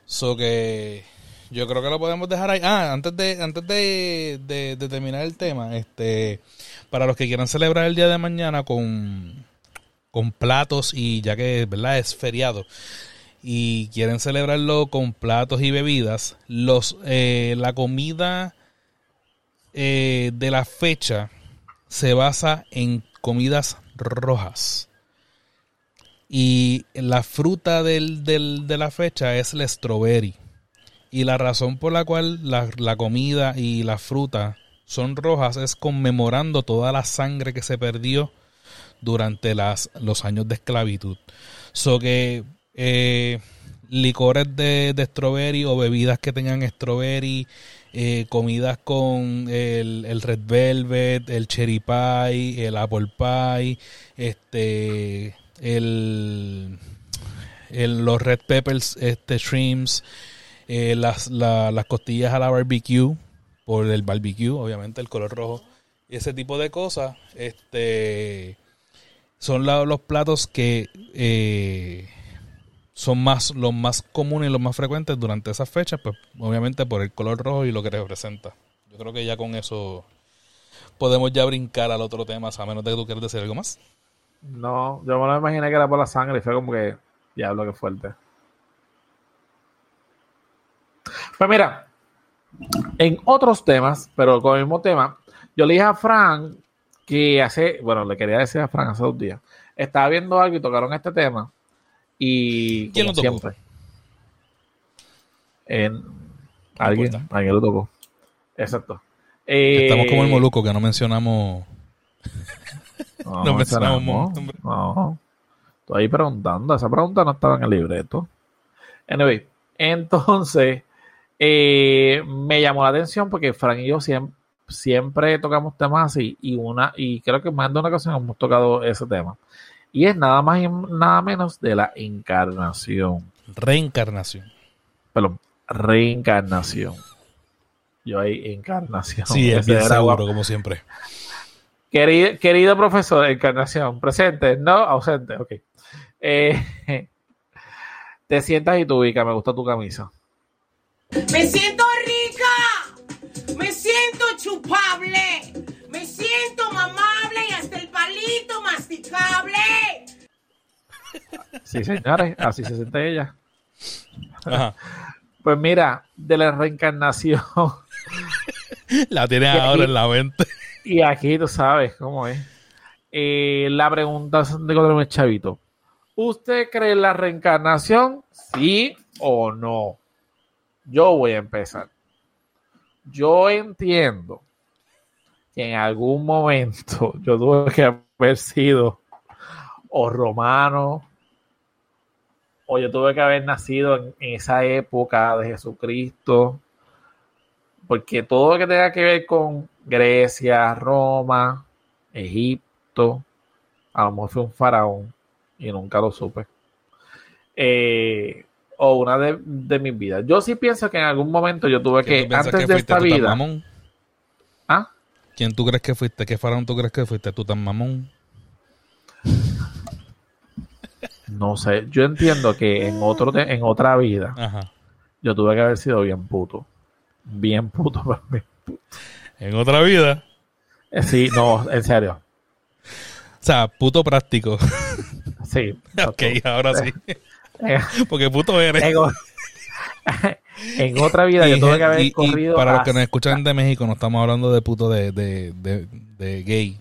So que Yo creo que lo podemos dejar ahí. Ah, antes de, antes de, de- de terminar el tema, este, para los que quieran celebrar el día de mañana con, con platos y ya que, ¿verdad? Es feriado y quieren celebrarlo con platos y bebidas, los, eh, la comida eh, de la fecha se basa en comidas rojas. Y la fruta del, del- de la fecha es el strawberry. Y la razón por la cual la, la comida y la fruta son rojas es conmemorando toda la sangre que se perdió durante las, los años de esclavitud. So que eh, licores de, de strawberry o bebidas que tengan strawberry, eh, comidas con el, el red velvet, el cherry pie, el apple pie, este, el, los red peppers, este, shrimps, eh, las, la- las costillas a la barbecue, por el barbecue, obviamente, el color rojo, ese tipo de cosas, este, son los platos que eh, son más los más comunes y los más frecuentes durante esas fechas, pues obviamente por el color rojo y lo que representa. Yo creo que ya con eso podemos ya brincar al otro tema, a menos de que tú quieras decir algo más. No, yo me lo imaginé que era por la sangre y fue como que, diablo, que fuerte. Pues mira, en otros temas, pero con el mismo tema, yo le dije a Fran que hace, bueno, le quería decir a Fran hace dos días, estaba viendo algo y tocaron este tema y ¿Quién como lo tocó? siempre, en, alguien, lo tocó. Exacto. Eh, Estamos como el Moluco, que no mencionamos. No, No mencionamos. No. Estoy ahí preguntando. Esa pregunta no estaba en el libreto. Anyway, entonces eh, me llamó la atención porque Frank y yo siempre, siempre tocamos temas así y una y creo que más de una ocasión hemos tocado ese tema. Y es nada más y nada menos de la encarnación. Reencarnación. Perdón, reencarnación. Yo ahí, encarnación. Sí, es bien seguro, como siempre. Querido, querido profesor, Encarnación, presente, no, ausente, ok. Eh, te sientas y te ubicas, me gusta tu camisa. Me siento Sí, señores, así se siente ella. Ajá. Pues mira, de la reencarnación, La tienes Y ahora aquí- en la mente. y aquí tú sabes cómo es. Eh, la pregunta de es chavito. ¿Usted cree en la reencarnación? ¿Sí o no? Yo voy a empezar. Yo entiendo que en algún momento yo tuve que haber sido o romano o yo tuve que haber nacido en, en esa época de Jesucristo porque todo lo que tenga que ver con Grecia, Roma, Egipto, a lo mejor fue un faraón y nunca lo supe. Eh, o una de, de mis vidas. Yo sí pienso que en algún momento yo tuve ¿Quién que, antes que de esta vida, mamón? ¿Ah? ¿Quién tú crees que fuiste? ¿Qué faraón tú crees que fuiste? ¿Tú tan mamón? No sé, yo entiendo que en otro te- en otra vida Ajá. yo tuve que haber sido bien puto. Bien puto para mí. En otra vida. Eh, Sí, no, en serio. O sea, puto práctico. Sí. ok, ahora sí. Porque puto eres. en, otra vida yo tuve que haber y- y corrido. para los a- que nos escuchan de México, no estamos hablando de puto de, de, de, de gay.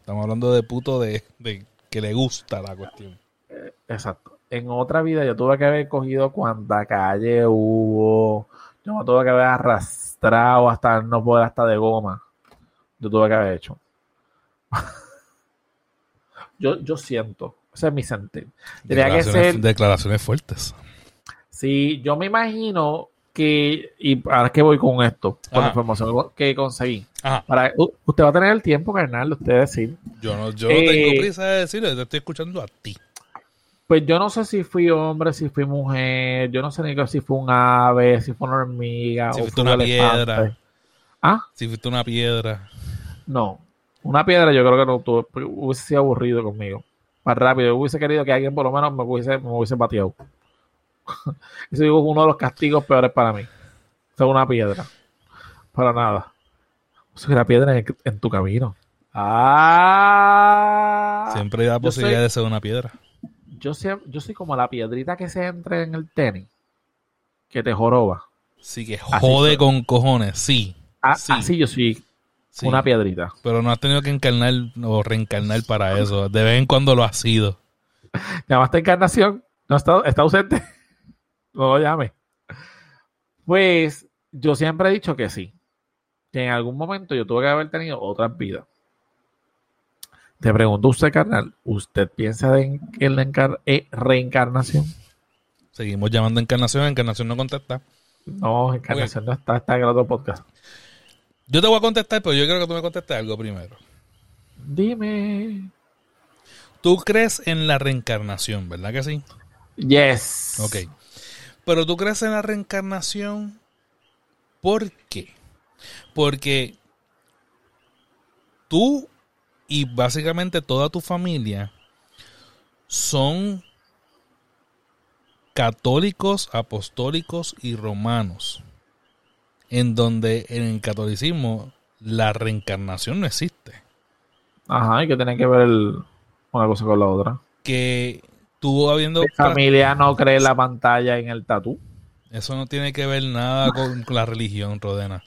Estamos hablando de puto de, de que le gusta la cuestión. Exacto. En otra vida yo tuve que haber cogido cuanta calle hubo. Yo me tuve que haber arrastrado hasta no poder hasta de goma. Yo tuve que haber hecho. yo, yo siento. Ese es mi sentir. Que Declaraciones, ser. declaraciones fuertes. Sí, yo me imagino que. Y ahora que voy con esto, con la información que conseguí. Ajá. Para, usted va a tener el tiempo, carnal, de usted decir. Yo no, yo no Eh, tengo prisa de decirlo, te estoy escuchando a ti. Pues yo no sé si fui hombre, si fui mujer, yo no sé ni si fue un ave, si fue una hormiga Si o fuiste fue una elefante. piedra. Ah, Si fuiste una piedra. no. Una piedra yo creo que no tuve, porque hubiese sido aburrido conmigo. Más rápido, yo hubiese querido que alguien por lo menos me hubiese, me hubiese pateado. Eso digo, es uno de los castigos peores para mí. Ser una piedra. Para nada. Ser una piedra en, en tu camino. Ah. Siempre hay la posibilidad soy- de ser una piedra. Yo, sé- yo soy como la piedrita que se entra en el tenis. Que te joroba. Sí, que jode con cojones, sí. A- Sí. Así yo soy sí. una piedrita. Pero no has tenido que encarnar o reencarnar para eso. De vez en cuando lo has sido. ¿Llamaste encarnación? ¿No está, está ausente? No lo llame. Pues yo siempre he dicho que sí. Que en algún momento yo tuve que haber tenido otras vidas. Te pregunto usted, carnal, ¿usted piensa en, en la encar- eh, reencarnación? Seguimos llamando a Encarnación. Encarnación no contesta. No, encarnación no está, está en el otro podcast. Yo te voy a contestar, pero yo quiero que tú me contestes algo primero. Dime. Tú crees en la reencarnación, ¿verdad que sí? Yes. Ok. Pero tú crees en la reencarnación, ¿por qué? Porque tú y básicamente toda tu familia son católicos, apostólicos y romanos, en donde en el catolicismo la reencarnación no existe. Ajá, y que tiene que ver el- una cosa con la otra. Que tú habiendo... Mi familia no cree la pantalla en el tatú. Eso no tiene que ver nada con la religión, Rodena.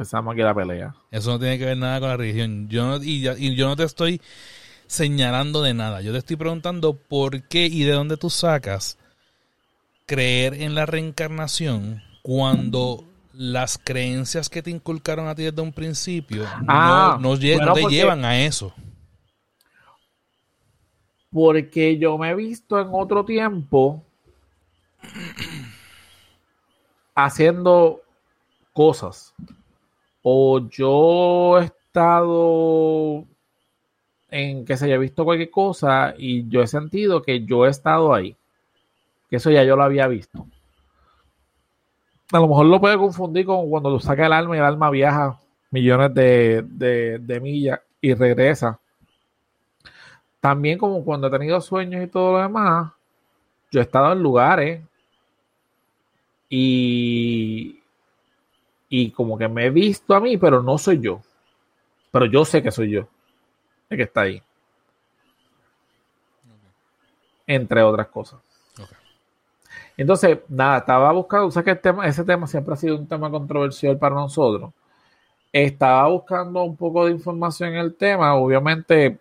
Pensamos que era pelea. Eso no tiene que ver nada con la religión. Yo no, y, yo no te estoy señalando de nada. Yo te estoy preguntando por qué y de dónde tú sacas creer en la reencarnación cuando las creencias que te inculcaron a ti desde un principio Ah, no, no lle- bueno, no te porque- llevan a eso. Porque yo me he visto en otro tiempo haciendo cosas. O yo he estado en que se haya visto cualquier cosa y yo he sentido que yo he estado ahí. Que eso ya yo lo había visto. A lo mejor lo puede confundir con cuando tú sacas el alma y el alma viaja millones de, de- de millas y regresa. También como cuando he tenido sueños y todo lo demás, yo he estado en lugares y, y como que me he visto a mí, pero no soy yo. Pero yo sé que soy yo el que está ahí. Entre otras cosas. Entonces, nada, estaba buscando, o sea que el tema, ese tema siempre ha sido un tema controversial para nosotros. Estaba buscando un poco de información en el tema, obviamente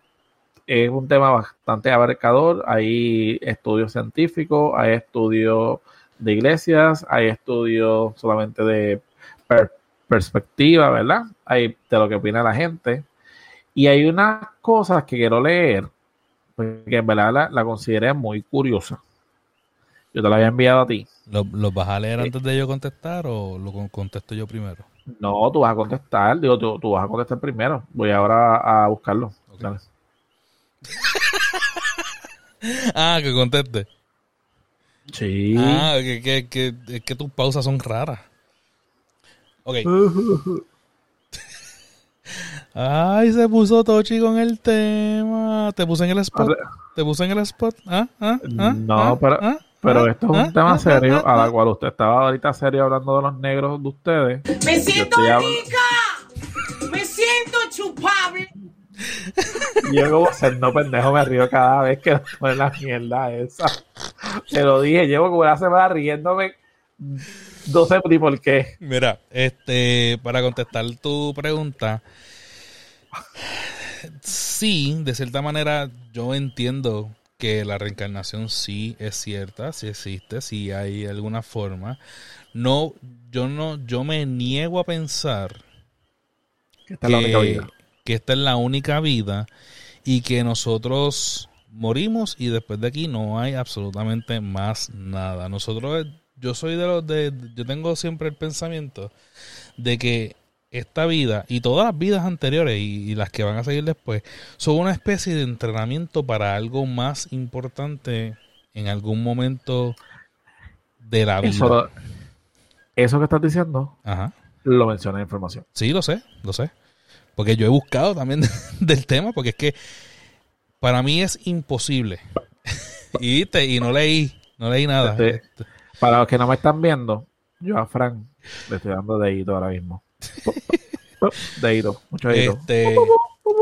es un tema bastante abarcador, hay estudios científicos, hay estudios de iglesias, hay estudios solamente de per- perspectiva, ¿verdad? Hay de lo que opina la gente. Y hay unas cosas que quiero leer, porque en verdad la, la consideré muy curiosa. Yo te la había enviado a ti. ¿Lo- ¿Los vas a leer Eh. antes de yo contestar o lo con- contesto yo primero? No, tú vas a contestar, digo, tú, tú vas a contestar primero. Voy ahora a, a buscarlo. Ah, que conteste. Sí. Ah, que, que, que, es que tus pausas son raras. Ok. Ay, se puso Tochi con el tema. Te puse en el spot. Te puse en el spot. ¿Ah? ¿Ah? ¿Ah? No, ¿Ah? pero- ¿Ah? Pero ¿Ah? esto es ¿Ah? un tema serio, ¿Ah? a la cual usted estaba ahorita serio hablando de los negros de ustedes. Me siento rica. Me siento chupable. Yo como no pendejo me río cada vez que ponen la mierda esa. Te lo dije, llevo como una semana riéndome. No sé ni por qué. Mira, este, para contestar tu pregunta, sí, de cierta manera yo entiendo que la reencarnación sí es cierta, sí existe, sí hay alguna forma. No, yo no, yo me niego a pensar Esta es la única vida. que esta es la única vida y que nosotros morimos y después de aquí no hay absolutamente más nada. Nosotros, yo soy de los de, yo tengo siempre el pensamiento de que esta vida y todas las vidas anteriores y, y las que van a seguir después son una especie de entrenamiento para algo más importante en algún momento de la vida. Eso, eso que estás diciendo Ajá. lo menciona en información. Sí, lo sé, lo sé. Porque yo he buscado también del tema, porque es que para mí es imposible. y, viste, y no leí, no leí nada. Este, Para los que no me están viendo, Yo a Frank le estoy dando dedito ahora mismo. dedito, mucho dedito. Este,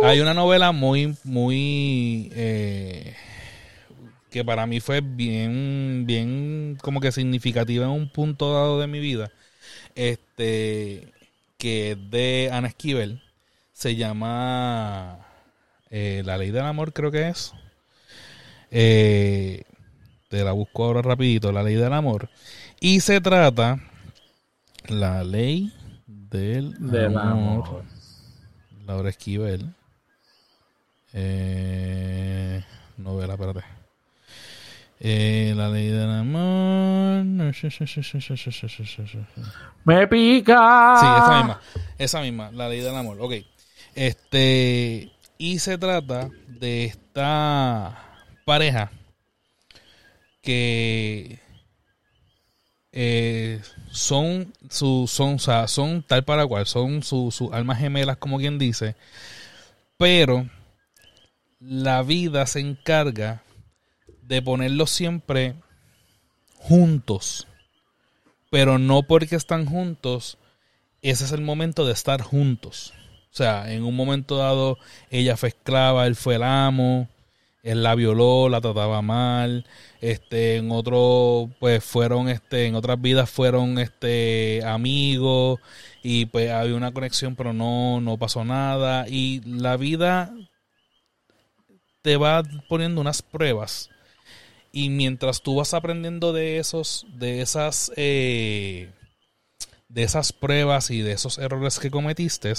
hay una novela muy, muy eh, que para mí fue bien, bien como que significativa en un punto dado de mi vida. Este, que es de Ana Esquivel. Se llama eh, La Ley del Amor, creo que es. Eh, te la busco ahora rapidito, La Ley del Amor. Y se trata La Ley del, Del amor. amor. Laura Esquivel. Eh, novela, espérate. Eh, la ley del amor. ¡Me pica! Sí, esa misma. Esa misma, la ley del amor. Ok. Este. Y se trata de esta pareja que eh, son su, son, son tal para cual, son sus sus almas gemelas, como quien dice, pero la vida se encarga de ponerlos siempre juntos, pero no porque están juntos, ese es el momento de estar juntos. O sea, en un momento dado ella fue esclava, él fue el amo, él la violó, la trataba mal, este, en otro, pues fueron, este, en otras vidas fueron, este, amigos y pues había una conexión, pero no, no pasó nada. Y la vida te va poniendo unas pruebas. Y mientras tú vas aprendiendo de esos, de esas, eh, de esas pruebas y de esos errores que cometiste,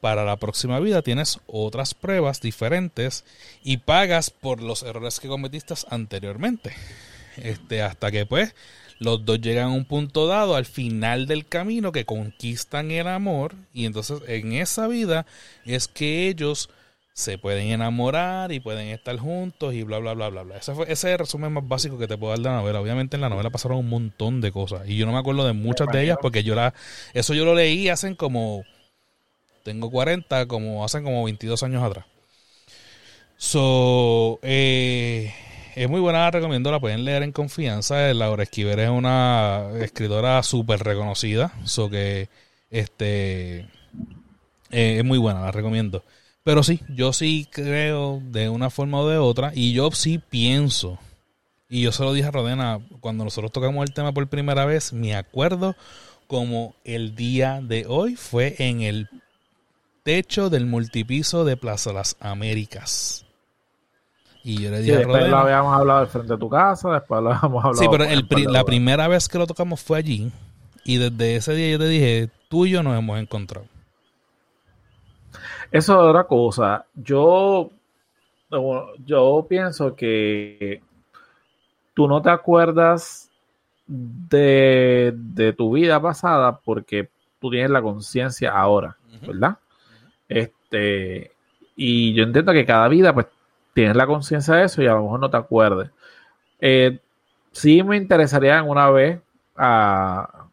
para la próxima vida tienes otras pruebas diferentes y pagas por los errores que cometiste anteriormente. Este, hasta que pues los dos llegan a un punto dado al final del camino que conquistan el amor y entonces en esa vida es que ellos se pueden enamorar y pueden estar juntos y bla bla bla bla bla. Ese, fue, ese es el resumen más básico que te puedo dar de la novela. Obviamente en la novela pasaron un montón de cosas y yo no me acuerdo de muchas de ellas porque yo la eso yo lo leí hacen como tengo 40, como hacen como 22 años atrás. So, eh, es muy buena, la recomiendo, la pueden leer en confianza. Laura Esquivel es una escritora súper reconocida. So que este eh, es muy buena, la recomiendo. Pero sí, yo sí creo de una forma o de otra. Y yo sí pienso. Y yo se lo dije a Rodena cuando nosotros tocamos el tema por primera vez. Me acuerdo como el día de hoy fue en el techo del multipiso de Plaza Las Américas. Y yo le Sí, dije a después lo habíamos hablado al frente de tu casa, después lo habíamos hablado. Sí, pero el la primera vez que lo tocamos fue allí. Y desde ese día yo te dije, tú y yo nos hemos encontrado. Eso es otra cosa. Yo, yo pienso que tú no te acuerdas de, de tu vida pasada porque tú tienes la conciencia ahora, ¿verdad? Este, y yo entiendo que cada vida, pues, tienes la conciencia de eso y a lo mejor no te acuerdes. Eh, sí me interesaría en una vez, ah,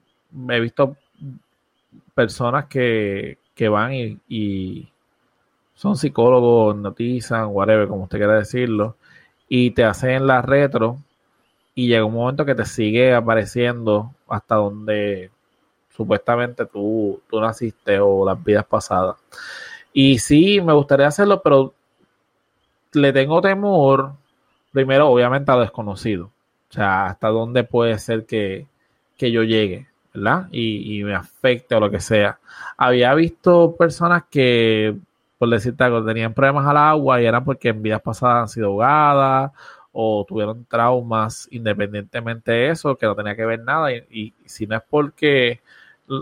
he visto personas que, que van y, y son psicólogos, notizan, whatever, como usted quiera decirlo, y te hacen la retro y llega un momento que te sigue apareciendo hasta donde supuestamente tú, tú naciste o las vidas pasadas. Y sí, me gustaría hacerlo, pero le tengo temor, primero, obviamente, a desconocido. O sea, hasta dónde puede ser que, que yo llegue, ¿verdad? Y, y me afecte o lo que sea. Había visto personas que, por decirte algo, tenían problemas al agua y eran porque en vidas pasadas han sido ahogadas o tuvieron traumas independientemente de eso, que no tenía que ver nada. Y, y si no es porque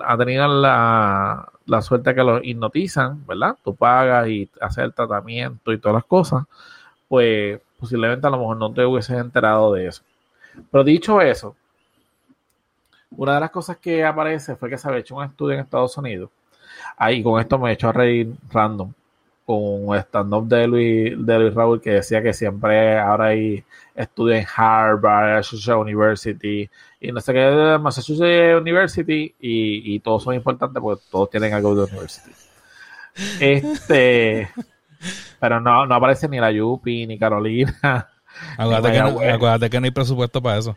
ha tenido la, la suerte que los hipnotizan, ¿verdad? Tú pagas y haces el tratamiento y todas las cosas, pues posiblemente a lo mejor no te hubieses enterado de eso. Pero dicho eso, una de las cosas que aparece fue que se había hecho un estudio en Estados Unidos. Ahí con esto me he hecho a reír random con un stand-up de Luis, de Luis Raúl que decía que siempre ahora hay estudios en Harvard, Massachusetts University y no sé qué Massachusetts University y, y todos son importantes porque todos tienen algo de University. Este, pero no, no aparece ni la Yupi ni Carolina. Acuérdate que, no, acuérdate que no hay presupuesto para eso.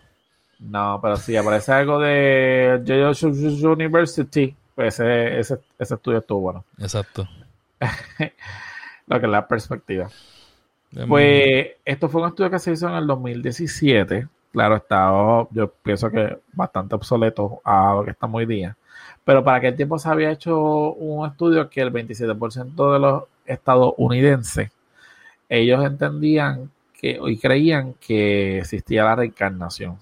No, pero si aparece algo de University, pues ese, ese, ese estudio estuvo bueno. Exacto. Lo que es la perspectiva. Pues esto fue un estudio que se hizo en el 2017. Claro, está, oh, yo pienso que bastante obsoleto a lo que está hoy día. Pero para aquel tiempo se había hecho un estudio que el 27% de los estadounidenses, ellos entendían que y creían que existía la reencarnación.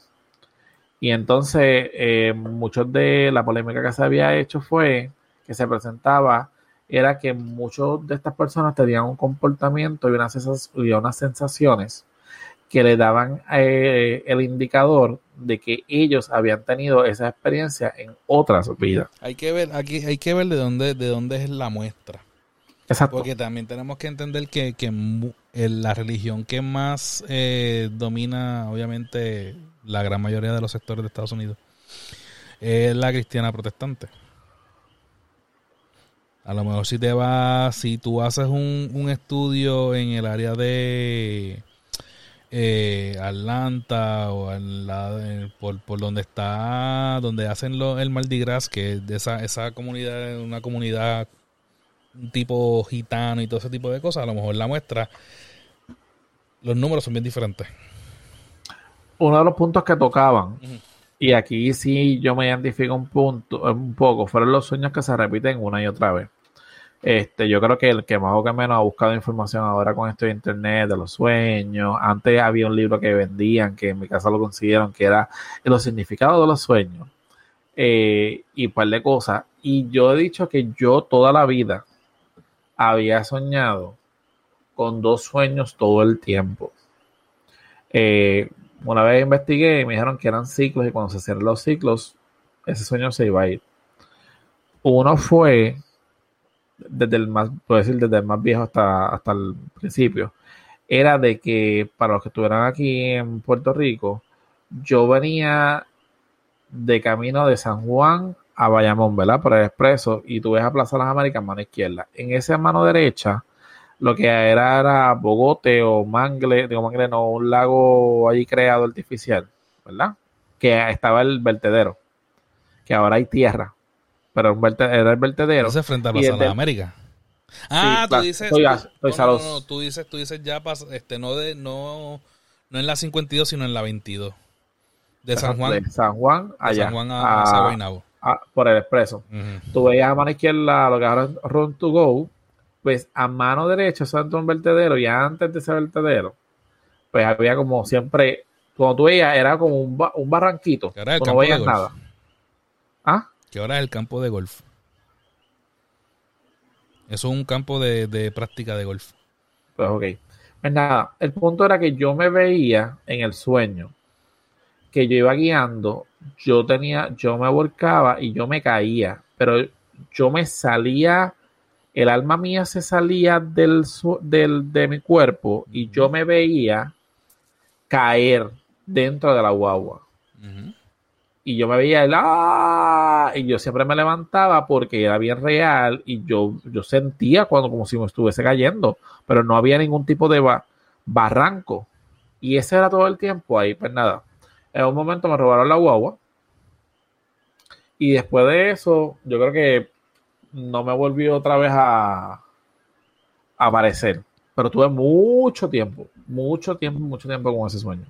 Y entonces, eh, muchos de la polémica que se había hecho fue que se presentaba era que muchos de estas personas tenían un comportamiento y unas, y unas sensaciones que le daban eh, el indicador de que ellos habían tenido esa experiencia en otras vidas. Hay que ver, aquí hay que ver de dónde, de dónde es la muestra. Exacto. Porque también tenemos que entender que, que la religión que más eh, domina, obviamente, la gran mayoría de los sectores de Estados Unidos, es la cristiana protestante. A lo mejor si te vas, si tú haces un, un estudio en el área de eh, Atlanta o por, por, donde está, donde hacen lo, el Mardi Gras, que es de esa, esa comunidad, una comunidad tipo gitano y todo ese tipo de cosas, a lo mejor la muestra, los números son bien diferentes. Uno de los puntos que tocaban, y aquí sí yo me identifico un punto, un poco, fueron los sueños que se repiten una y otra vez. Este, yo creo que el que más o que menos ha buscado información ahora con esto de internet, de los sueños. Antes había un libro que vendían, que en mi casa lo consiguieron, que era Los significados de los sueños. Eh, y un par de cosas. Y yo he dicho que yo toda la vida había soñado con dos sueños todo el tiempo. Eh, una vez investigué y me dijeron que eran ciclos y cuando se cierran los ciclos, ese sueño se iba a ir. Uno fue desde el más, puedo decir, desde el más viejo hasta, hasta el principio, era de que para los que estuvieran aquí en Puerto Rico, yo venía de camino de San Juan a Bayamón, ¿verdad? Por el expreso, y tú ves a Plaza Las Américas mano izquierda. En esa mano derecha, lo que era era Bogote o Mangle, digo Mangle, no, un lago allí creado artificial, ¿verdad? Que estaba el vertedero, que ahora hay tierra pero era el vertedero. Ese frente a Plaza de América. Ah, tú dices. Estoy, no, no, tú dices, tú dices ya este no de no no en la 52 sino en la 22 de San Juan. De San Juan allá. San Juan a, a, por el expreso. Tú veías a mano izquierda lo que ahora es Run to Go, pues a mano derecha eso es un vertedero y antes de ese vertedero, pues había como siempre, cuando tú veías era como un, un barranquito, no veías nada. ¿Ah? Que ahora es el campo de golf. Eso es un campo de, práctica de golf. Pues ok. Pues nada, el punto era que yo me veía en el sueño que yo iba guiando, yo tenía, yo me volcaba y yo me caía, pero yo me salía, el alma mía se salía del, del de mi cuerpo y yo me veía caer dentro de la guagua y yo me veía el ¡ah! y yo siempre me levantaba porque era bien real y yo, yo sentía cuando como si me estuviese cayendo, pero no había ningún tipo de barranco. Y ese era todo el tiempo ahí, pues nada. En un momento me robaron la guagua. Y después de eso, yo creo que no me volvió otra vez a, a aparecer. Pero tuve mucho tiempo, mucho tiempo, mucho tiempo con ese sueño.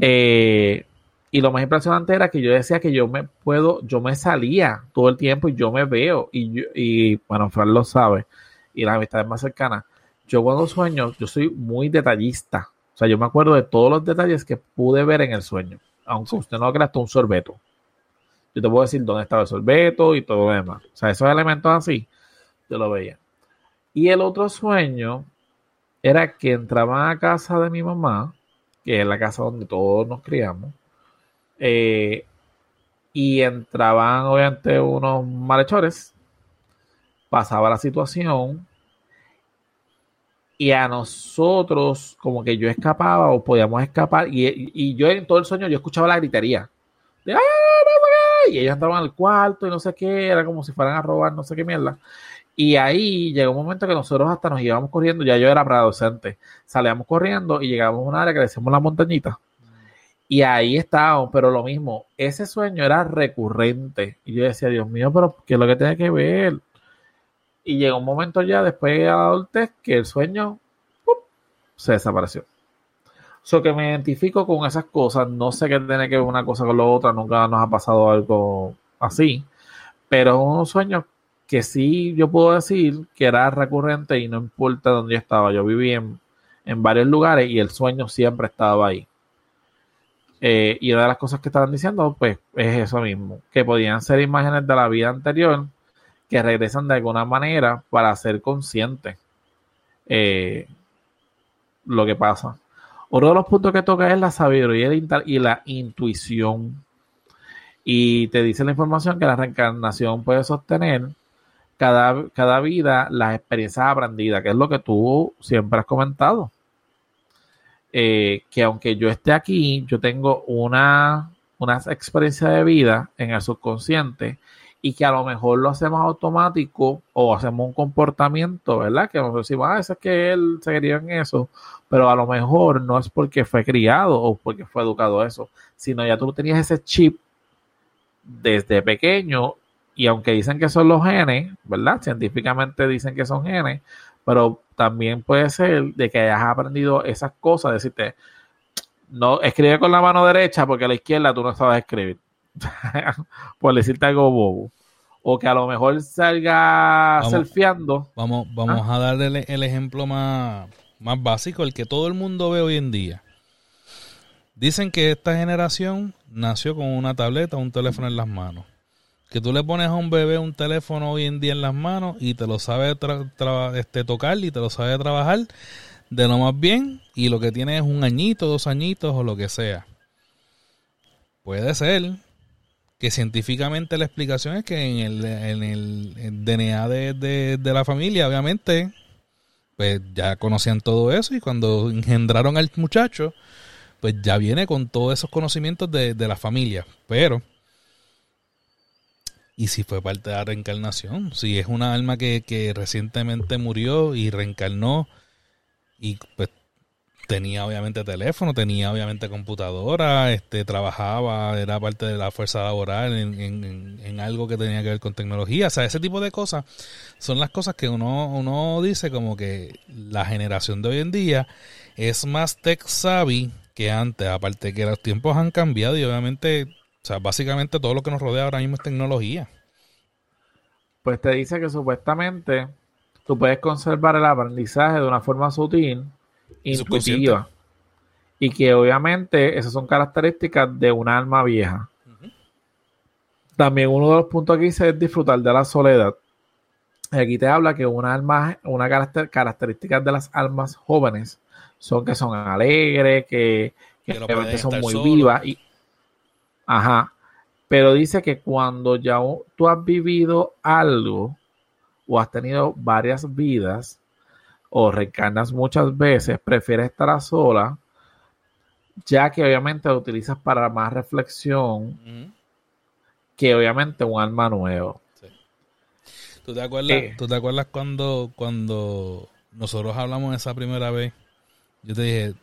Eh, y lo más impresionante era que yo decía que yo me puedo, yo me salía todo el tiempo y yo me veo. Y, y bueno, Fran lo sabe. Y las amistades más cercanas. Yo cuando sueño, yo soy muy detallista. O sea, yo me acuerdo de todos los detalles que pude ver en el sueño. Aunque usted no crea hasta un sorbeto. Yo te puedo decir dónde estaba el sorbeto y todo lo demás. O sea, esos elementos así, yo lo veía. Y el otro sueño era que entraba a casa de mi mamá, que es la casa donde todos nos criamos eh, y entraban obviamente unos malhechores, pasaba la situación. Y a nosotros como que yo escapaba o podíamos escapar. Y, yo en todo el sueño yo escuchaba la gritería. De, y ellos entraban al cuarto y no sé qué, era como si fueran a robar no sé qué mierda. Y ahí llegó un momento que nosotros hasta nos íbamos corriendo, ya yo era para docente, salíamos corriendo y llegábamos a un área que decíamos la montañita Y ahí estábamos, pero lo mismo, ese sueño era recurrente. Y yo decía, Dios mío, pero ¿qué es lo que tiene que ver? Y llegó un momento ya después de la adultez que el sueño se desapareció. So que me identifico con esas cosas. No sé qué tiene que ver una cosa con la otra. Nunca nos ha pasado algo así. Pero es un sueño que sí yo puedo decir que era recurrente y no importa dónde yo estaba. Yo viví en, en varios lugares y el sueño siempre estaba ahí. Eh, y una de las cosas que estaban diciendo, pues, es eso mismo, que podían ser imágenes de la vida anterior que regresan de alguna manera para ser conscientes eh, lo que pasa. Otro de los puntos que toca es la sabiduría y la intuición. Y te dice la información que la reencarnación puede sostener cada, cada vida las experiencias aprendidas, que es lo que tú siempre has comentado. Eh, que aunque yo esté aquí, yo tengo una, una experiencia de vida en el subconsciente y que a lo mejor lo hacemos automático o hacemos un comportamiento, ¿verdad? Que nos decimos, ah, eso es que él se quería en eso, pero a lo mejor no es porque fue criado o porque fue educado eso, sino ya tú tenías ese chip desde pequeño y aunque dicen que son los genes, ¿verdad? Científicamente dicen que son genes, pero también puede ser de que hayas aprendido esas cosas, decirte, no escribe con la mano derecha porque a la izquierda tú no sabes escribir. Por decirte algo bobo. O que a lo mejor salga Vamos. surfeando. Vamos, vamos a darle el, el ejemplo más, más básico, el que todo el mundo ve hoy en día. Dicen que esta generación nació con una tableta un teléfono en las manos. Que tú le pones a un bebé un teléfono hoy en día en las manos y te lo sabe este, tocar y te lo sabe trabajar de lo más bien y lo que tiene es un añito, dos añitos o lo que sea. Puede ser que científicamente la explicación es que en el, en el DNA de, de- de la familia, obviamente, pues ya conocían todo eso y cuando engendraron al muchacho, pues ya viene con todos esos conocimientos de, de la familia. Pero, ¿y si fue parte de la reencarnación? Si es una alma que, que recientemente murió y reencarnó y pues tenía obviamente teléfono, tenía obviamente computadora, este trabajaba, era parte de la fuerza laboral en, en- en- algo que tenía que ver con tecnología. O sea, ese tipo de cosas son las cosas que uno, uno dice como que la generación de hoy en día es más tech savvy que antes, aparte que los tiempos han cambiado y obviamente, o sea, básicamente todo lo que nos rodea ahora mismo es tecnología. Pues te dice que supuestamente tú puedes conservar el aprendizaje de una forma sutil, Y intuitiva. Y que obviamente esas son características de un alma vieja. También uno de los puntos aquí dice es disfrutar de la soledad. Aquí te habla que una alma, una caracter- característica de las almas jóvenes son que son alegres, que, que Que son muy vivas. Y, ajá. Pero dice que cuando ya tú has vivido algo o has tenido varias vidas o reencarnas muchas veces, prefieres estar a sola, ya que obviamente lo utilizas para más reflexión que obviamente un alma nuevo. ¿Tú te acuerdas, Eh. ¿tú te acuerdas cuando, cuando nosotros hablamos esa primera vez? Yo te dije,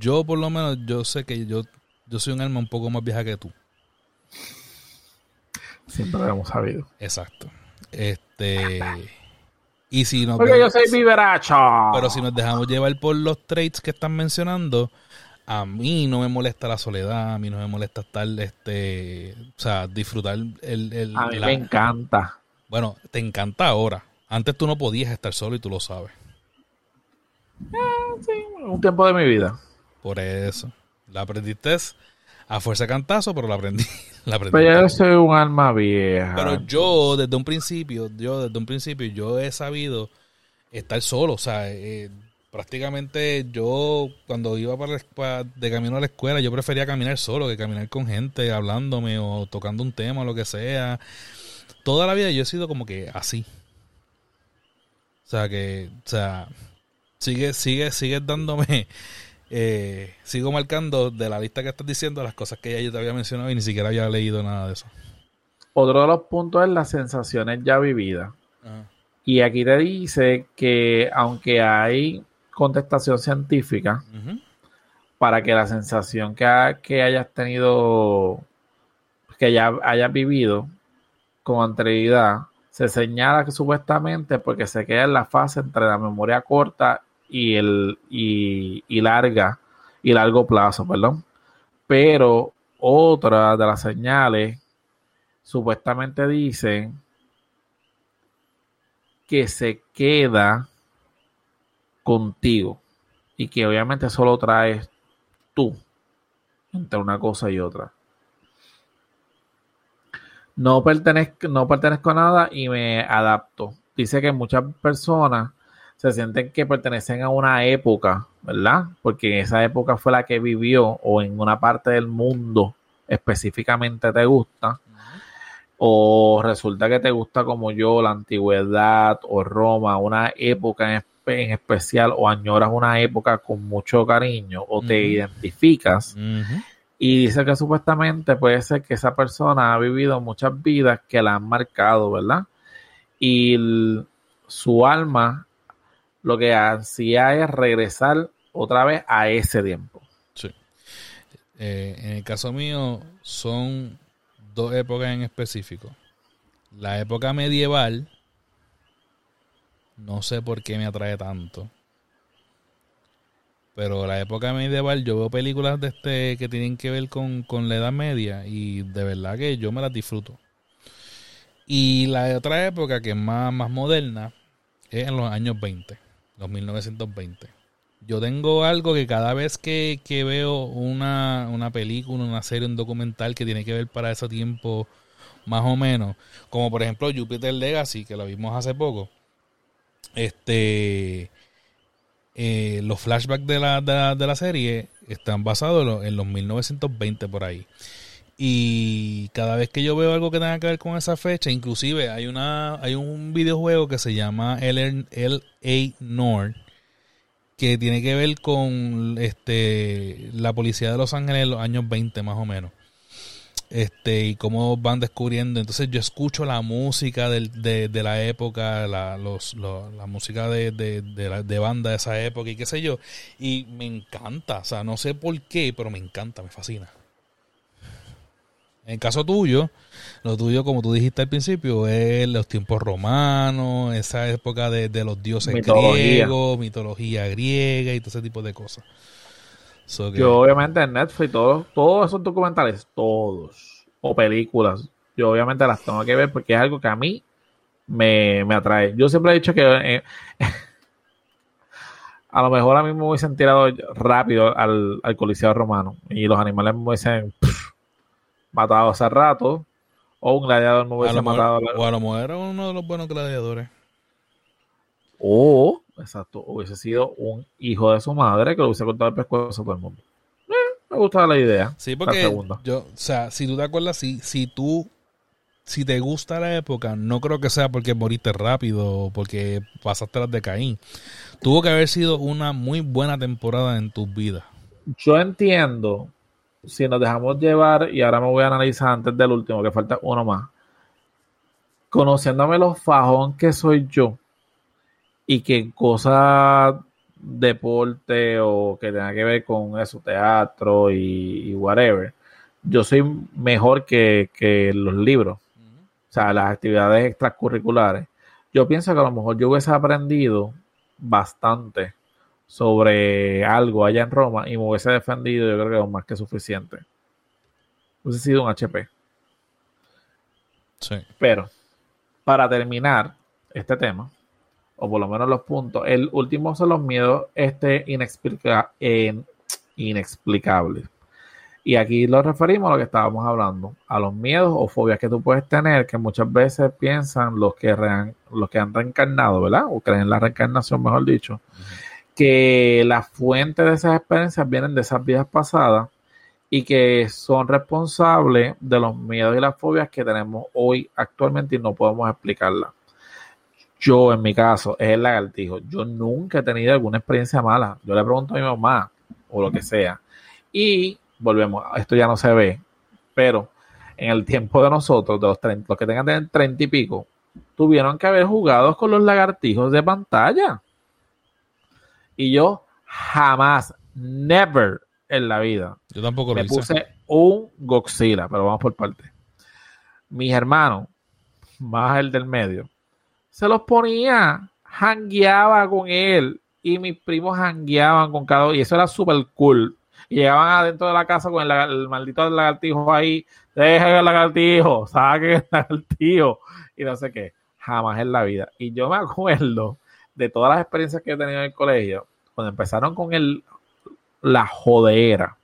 yo por lo menos, yo sé que yo, yo soy un alma un poco más vieja que tú. Siempre lo hemos sabido. Exacto. Este. Y si nos Porque yo soy viveracho. pero si nos dejamos llevar por los traits que están mencionando, a mí no me molesta la soledad, a mí no me molesta estar, este, o sea, disfrutar el, el- A mí la- me encanta. bueno, te encanta ahora. Antes tú no podías estar solo y tú lo sabes. Sí, un tiempo de mi vida. Por eso. La aprendiste a fuerza de cantazo, pero la aprendí. La aprendí. Pero yo soy un alma vieja. Pero yo, desde un principio, yo desde un principio, yo he sabido estar solo. O sea, eh, prácticamente yo, cuando iba para, escua- de camino a la escuela, yo prefería caminar solo que caminar con gente, hablándome o tocando un tema o lo que sea. Toda la vida yo he sido como que así. O sea, que, o sea, sigue, sigue, sigue dándome, eh, sigo marcando de la lista que estás diciendo las cosas que ya yo te había mencionado y ni siquiera había leído nada de eso. Otro de los puntos es las sensaciones ya vividas. Y aquí te dice que aunque hay contestación científica, para que la sensación que, ha- que hayas tenido, que ya hayas vivido con anterioridad, se señala que supuestamente porque se queda en la fase entre la memoria corta y el y, y larga y largo plazo, perdón. Pero otra de las señales supuestamente dicen que se queda contigo y que obviamente solo traes tú entre una cosa y otra. No pertenezco, no pertenezco a nada y me adapto. Dice que muchas personas se sienten que pertenecen a una época, ¿verdad? Porque esa época fue la que vivió o en una parte del mundo específicamente te gusta. O resulta que te gusta como yo la antigüedad o Roma, una época en, espe- en especial o añoras una época con mucho cariño o te identificas y dice que supuestamente puede ser que esa persona ha vivido muchas vidas que la han marcado, ¿verdad? Y el- su alma lo que ansía es regresar otra vez a ese tiempo. Sí. Eh, en el caso mío, son dos épocas en específico. La época medieval, no sé por qué me atrae tanto. Pero la época medieval, yo veo películas de este que tienen que ver con, con la Edad Media y de verdad que yo me las disfruto. Y la otra época que es más, más moderna es en los años 20, los 1920. Yo tengo algo que cada vez que, que veo una, una película, una serie, un documental que tiene que ver para ese tiempo, más o menos, como por ejemplo Jupiter Legacy, que lo vimos hace poco, este eh, los flashbacks de la, de, la, serie están basados en los 1920 por ahí. Y cada vez que yo veo algo que tenga que ver con esa fecha, inclusive hay una hay un videojuego que se llama LA North que tiene que ver con este la policía de Los Ángeles en los años 20 más o menos. Este, y cómo van descubriendo. Entonces yo escucho la música del- de, de la época, la, la música de, de, de, la- de banda de esa época y qué sé yo. Y me encanta, o sea, no sé por qué, pero me encanta, me fascina. En el caso tuyo, lo tuyo, como tú dijiste al principio, es los tiempos romanos, esa época de, de los dioses Mitología. griegos, mitología griega y todo ese tipo de cosas. So que- Yo obviamente en Netflix, todos, todos esos documentales, todos, o películas, yo obviamente las tengo que ver porque es algo que a mí me, me atrae. Yo siempre he dicho que eh, a lo mejor a mí me hubiesen tirado rápido al, al Coliseo Romano y los animales me hubiesen pff, matado hace rato, o un gladiador a hubiese matado. mejor, o a lo mejor era uno de los buenos gladiadores. O, exacto, hubiese sido un hijo de su madre que lo hubiese cortado el pescuezo a todo el mundo. Eh, me gusta la idea. Sí, porque yo, o sea, si tú te acuerdas, si, si tú, si te gusta la época, no creo que sea porque moriste rápido o porque pasaste las de Caín. Tuvo que haber sido una muy buena temporada en tus vidas. Yo entiendo, si nos dejamos llevar, y ahora me voy a analizar antes del último, que falta uno más. Conociéndome los fajón que soy yo, y que cosas deporte o que tenga que ver con eso, teatro y, y whatever, yo soy mejor que, que los libros, o sea, las actividades extracurriculares. Yo pienso que a lo mejor yo hubiese aprendido bastante sobre algo allá en Roma y me hubiese defendido, yo creo que es más que suficiente. Hubiese sido un HP. Sí. Pero, para terminar este tema, o por lo menos los puntos, el último son los miedos este inexplica- en- inexplicables. Y aquí lo referimos a lo que estábamos hablando, a los miedos o fobias que tú puedes tener, que muchas veces piensan los que, los que han reencarnado, ¿verdad? O creen en la reencarnación, mejor dicho, que la fuente de esas experiencias vienen de esas vidas pasadas y que son responsables de los miedos y las fobias que tenemos hoy actualmente y no podemos explicarlas. Yo, en mi caso, es el lagartijo. Yo nunca he tenido alguna experiencia mala. Yo le pregunto a mi mamá o lo que sea. Y volvemos, esto ya no se ve, pero en el tiempo de nosotros, de los, 30, los que tengan de 30 y pico, tuvieron que haber jugado con los lagartijos de pantalla. Y yo jamás, never, en la vida. Yo tampoco lo Me hice. puse un Godzilla, pero vamos por parte. Mis hermanos, más el del medio, se los ponía, jangueaba con él y mis primos jangueaban con cada uno y eso era súper cool. Y llegaban adentro de la casa con el maldito lagartijo ahí, deja el lagartijo, saque el lagartijo y no sé qué. Jamás en la vida. Y yo me acuerdo de todas las experiencias que he tenido en el colegio, cuando empezaron con el, la jodera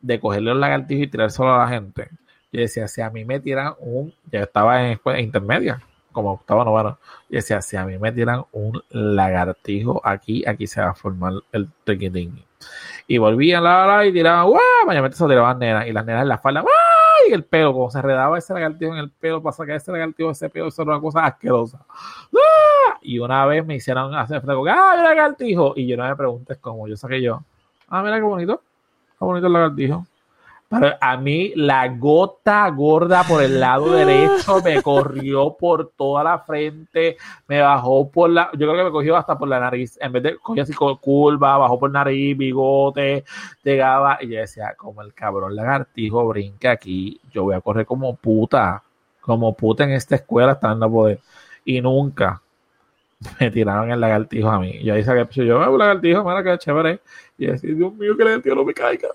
de cogerle los lagartijos y tirárselo a la gente. Yo decía, si a mí me tiran un, ya estaba en escuela intermedia, como octavo noveno. Yo decía, si a mí me tiran un lagartijo aquí, aquí se va a formar el triquitín. Y volvían la, la, y tiraban, ¡guau! Mayormente se tiraban nenas, y las nenas en la falda. El pelo, como se enredaba ese lagartijo en el pelo para sacar ese lagartijo, ese pelo, eso era una cosa asquerosa. ¡Ah! Y una vez me hicieron hacer frente con, ¡ah, mira lagartijo! Y yo no me preguntes cómo, yo saqué yo, ¡ah, mira qué bonito! Qué bonito el lagartijo. Pero a mí la gota gorda por el lado derecho me corrió por toda la frente, me bajó por la, yo creo que me cogió hasta por la nariz, en vez de coger así con curva, bajó por nariz, bigote, llegaba y yo decía, como el cabrón lagartijo brinca aquí, yo voy a correr como puta, como puta en esta escuela estando a poder. Y nunca me tiraron el lagartijo a mí. Yo ahí saqué, yo veo un lagartijo, mira que chévere. Y yo decía, Dios mío, que el lagartijo no me caiga.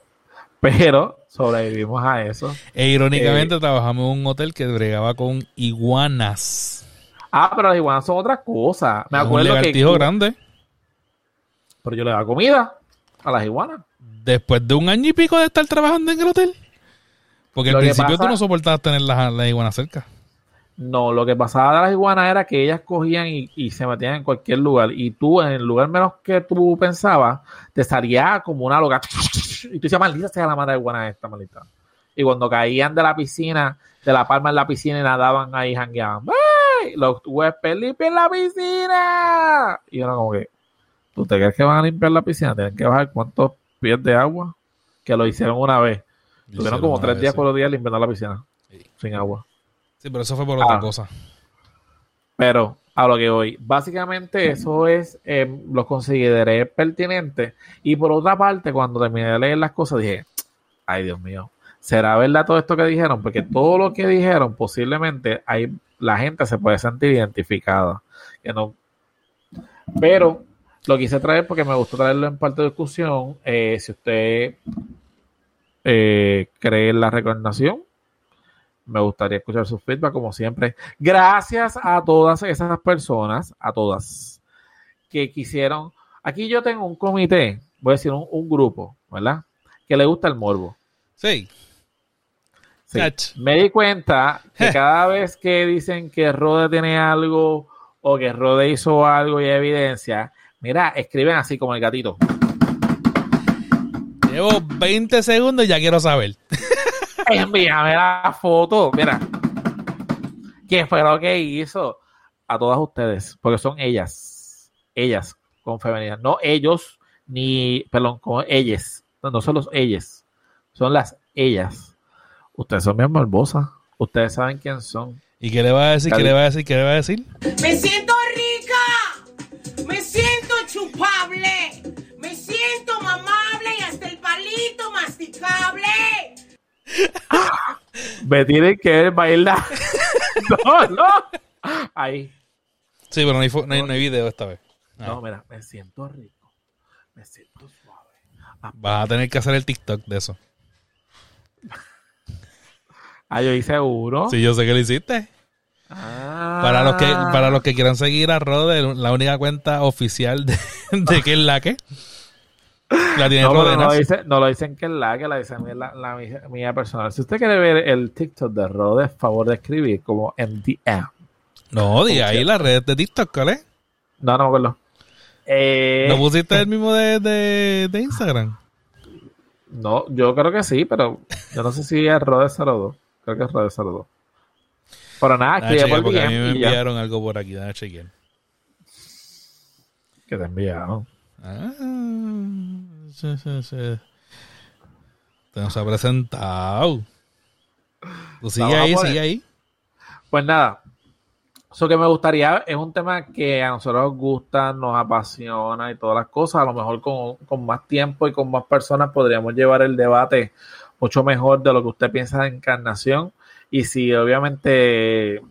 Pero sobrevivimos a eso. E irónicamente trabajamos en un hotel que bregaba con iguanas. Ah, pero las iguanas son otra cosa. Me un acuerdo que. lagartijo grande. Pero yo le daba comida a las iguanas. Después de un año y pico de estar trabajando en el hotel. Porque al Lo que principio pasa- tú no soportabas tener las, las iguanas cerca. No, lo que pasaba de las iguanas era que ellas cogían y, y se metían en cualquier lugar. Y tú, en el lugar menos que tú pensabas, te salía como una loca. Y tú decías, maldita sea la madre de iguana esta, maldita. Y cuando caían de la piscina, de la palma en la piscina y nadaban ahí, jangueaban. ¡Ay! Los huéspedes limpian la piscina. Y uno como que, ¿tú te crees que van a limpiar la piscina? Tienen que bajar cuántos pies de agua. Que lo hicieron una vez. Tuvieron como tres días por los días limpiando la piscina. Sí. Sin agua. Sí, pero eso fue por Ah. otra cosa. Pero a lo que voy, básicamente eso es, eh, lo consideré pertinente. Y por otra parte, cuando terminé de leer las cosas, dije, ay Dios mío, ¿será verdad todo esto que dijeron? Porque todo lo que dijeron, posiblemente hay, la gente se puede sentir identificada. Que no, pero lo quise traer porque me gustó traerlo en parte de discusión. Eh, si usted eh, cree en la reencarnación, me gustaría escuchar su feedback, como siempre. Gracias a todas esas personas, a todas, que quisieron. Aquí yo tengo un comité, voy a decir un, un grupo, ¿verdad? Que le gusta el morbo. Sí. Sí. Me di cuenta que cada vez que dicen que Rode tiene algo o que Rode hizo algo y hay evidencia, mira, escriben así como el gatito. Llevo 20 segundos y ya quiero saber. Envíame la foto, mira. ¿Qué fue lo que hizo? A todas ustedes, porque son ellas. Ellas, con femenina. No ellos, ni, perdón, con ellas. No, no son los ellas. Son las ellas. Ustedes son bien morbosas. Ustedes saben quién son. ¿Y qué le va a decir? ¿Qué le va a decir? ¿Qué le va a decir? Me siento Me tienen que bailar. no, no. Ahí. Sí, pero no hay, no hay, no hay video esta vez. Ah. No, mira, me siento rico. Me siento suave. Vas a tener que hacer el TikTok de eso. Ah, yo hice uno. Sí, yo sé que lo hiciste. Ah. Para los que para los que quieran seguir a Rode, la única cuenta oficial de, de que es la que la tiene No, no, lo dice, no lo dicen que es la que la dice mía, la, la mía, mía personal. Si usted quiere ver el TikTok de Rode, favor de escribir como MDM. No, di ahí la red de TikTok, ¿cuál es? No, no me acuerdo. Eh, ¿No pusiste el mismo de, de, de Instagram? no, yo creo que sí, pero yo no sé si es Rode 02. Creo que es Rode 02. Pero nada, escribe chequear, por porque a mí me ya. enviaron algo por aquí, déjame chequear. Que te enviaron. Ah, sí, sí, sí. Te nos ha presentado. Tú sigue Vamos a ahí, sigue ahí. Pues nada, Eso que me gustaría es un tema que a nosotros nos gusta, nos apasiona y todas las cosas. A lo mejor con, con más tiempo y con más personas podríamos llevar el debate mucho mejor de lo que usted piensa de encarnación. Y si obviamente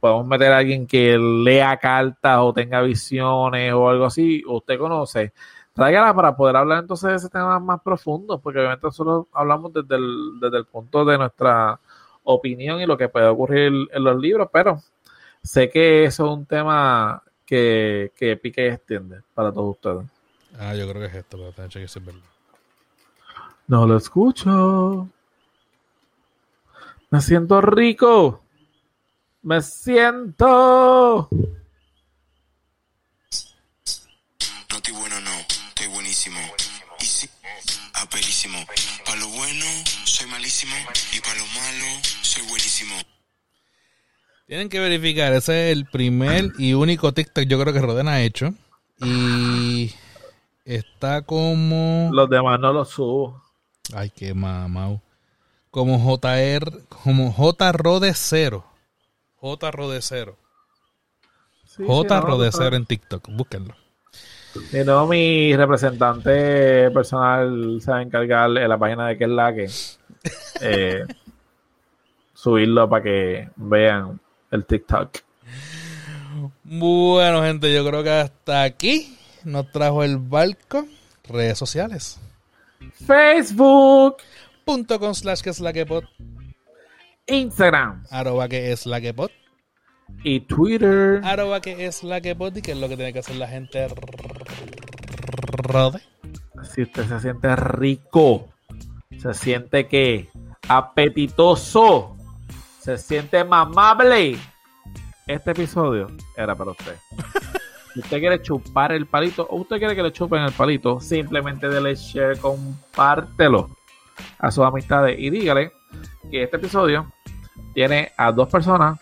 podemos meter a alguien que lea cartas o tenga visiones o algo así, usted conoce, tráigala para poder hablar entonces de ese tema más profundo, porque obviamente nosotros hablamos desde el, desde el punto de nuestra opinión y lo que puede ocurrir en los libros, pero sé que eso es un tema que, que pica y extiende para todos ustedes. Ah, yo creo que es esto, pero tener que verdad. No lo escucho. Me siento rico. Me siento. No estoy bueno, no. Estoy buenísimo. Y sí, aperísimo. Para lo bueno, soy malísimo. Y para lo malo, soy buenísimo. Tienen que verificar, ese es el primer y único TikTok yo creo que Roden ha hecho. Y está como... Los demás no los subo. Ay, qué mamau. Como JR, como J Rode 0. J Rode 0. Sí, J sí, no, Rode está- 0 en TikTok, búsquenlo. Si no, mi representante personal se va a encargar en la página de que es la que eh, subirlo para que vean el TikTok. Bueno, gente, yo creo que hasta aquí nos trajo el barco. Redes sociales. Facebook, Punto con slash que es la que pot. Instagram Arroba que es la que pot. y Twitter. Arroba que es la que pot. Y que es lo que tiene que hacer la gente. Rode. Si usted se siente rico, se siente que apetitoso, se siente mamable, este episodio era para usted. Si usted quiere chupar el palito o usted quiere que le chupen el palito, simplemente dele share, compártelo a sus amistades y dígale que este episodio tiene a dos personas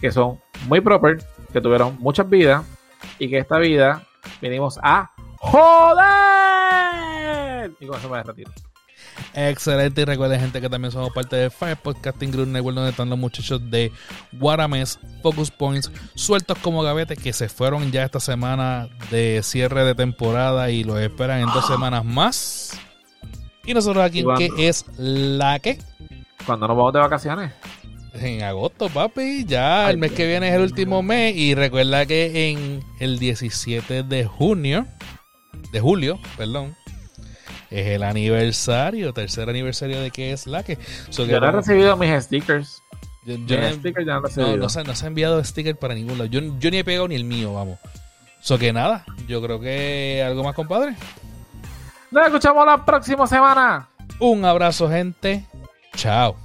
que son muy proper, que tuvieron muchas vidas y que esta vida venimos a joder. Y con eso me retiro. Excelente. Y recuerden, gente, que también somos parte de Fire Podcasting Group Network, donde están los muchachos de Guarames, Focus Points, sueltos como gavetes, que se fueron ya esta semana de cierre de temporada y los esperan en dos semanas más. Y nosotros aquí, que es la que Cuando nos vamos de vacaciones. En agosto, papi. Ya Ay, el mes que viene es el último mes. Y recuerda que en el 17 de junio, de julio, perdón, es el aniversario, tercer aniversario de que es la que. So que Yo no he recibido mis stickers. yo- yo Mis no he- stickers ya no he no, recibido. no se, no se ha enviado sticker para ningún lado. Yo, yo ni he pegado ni el mío, vamos. So que nada, yo creo que algo más, compadre. Nos escuchamos la próxima semana. Un abrazo, gente. Chao.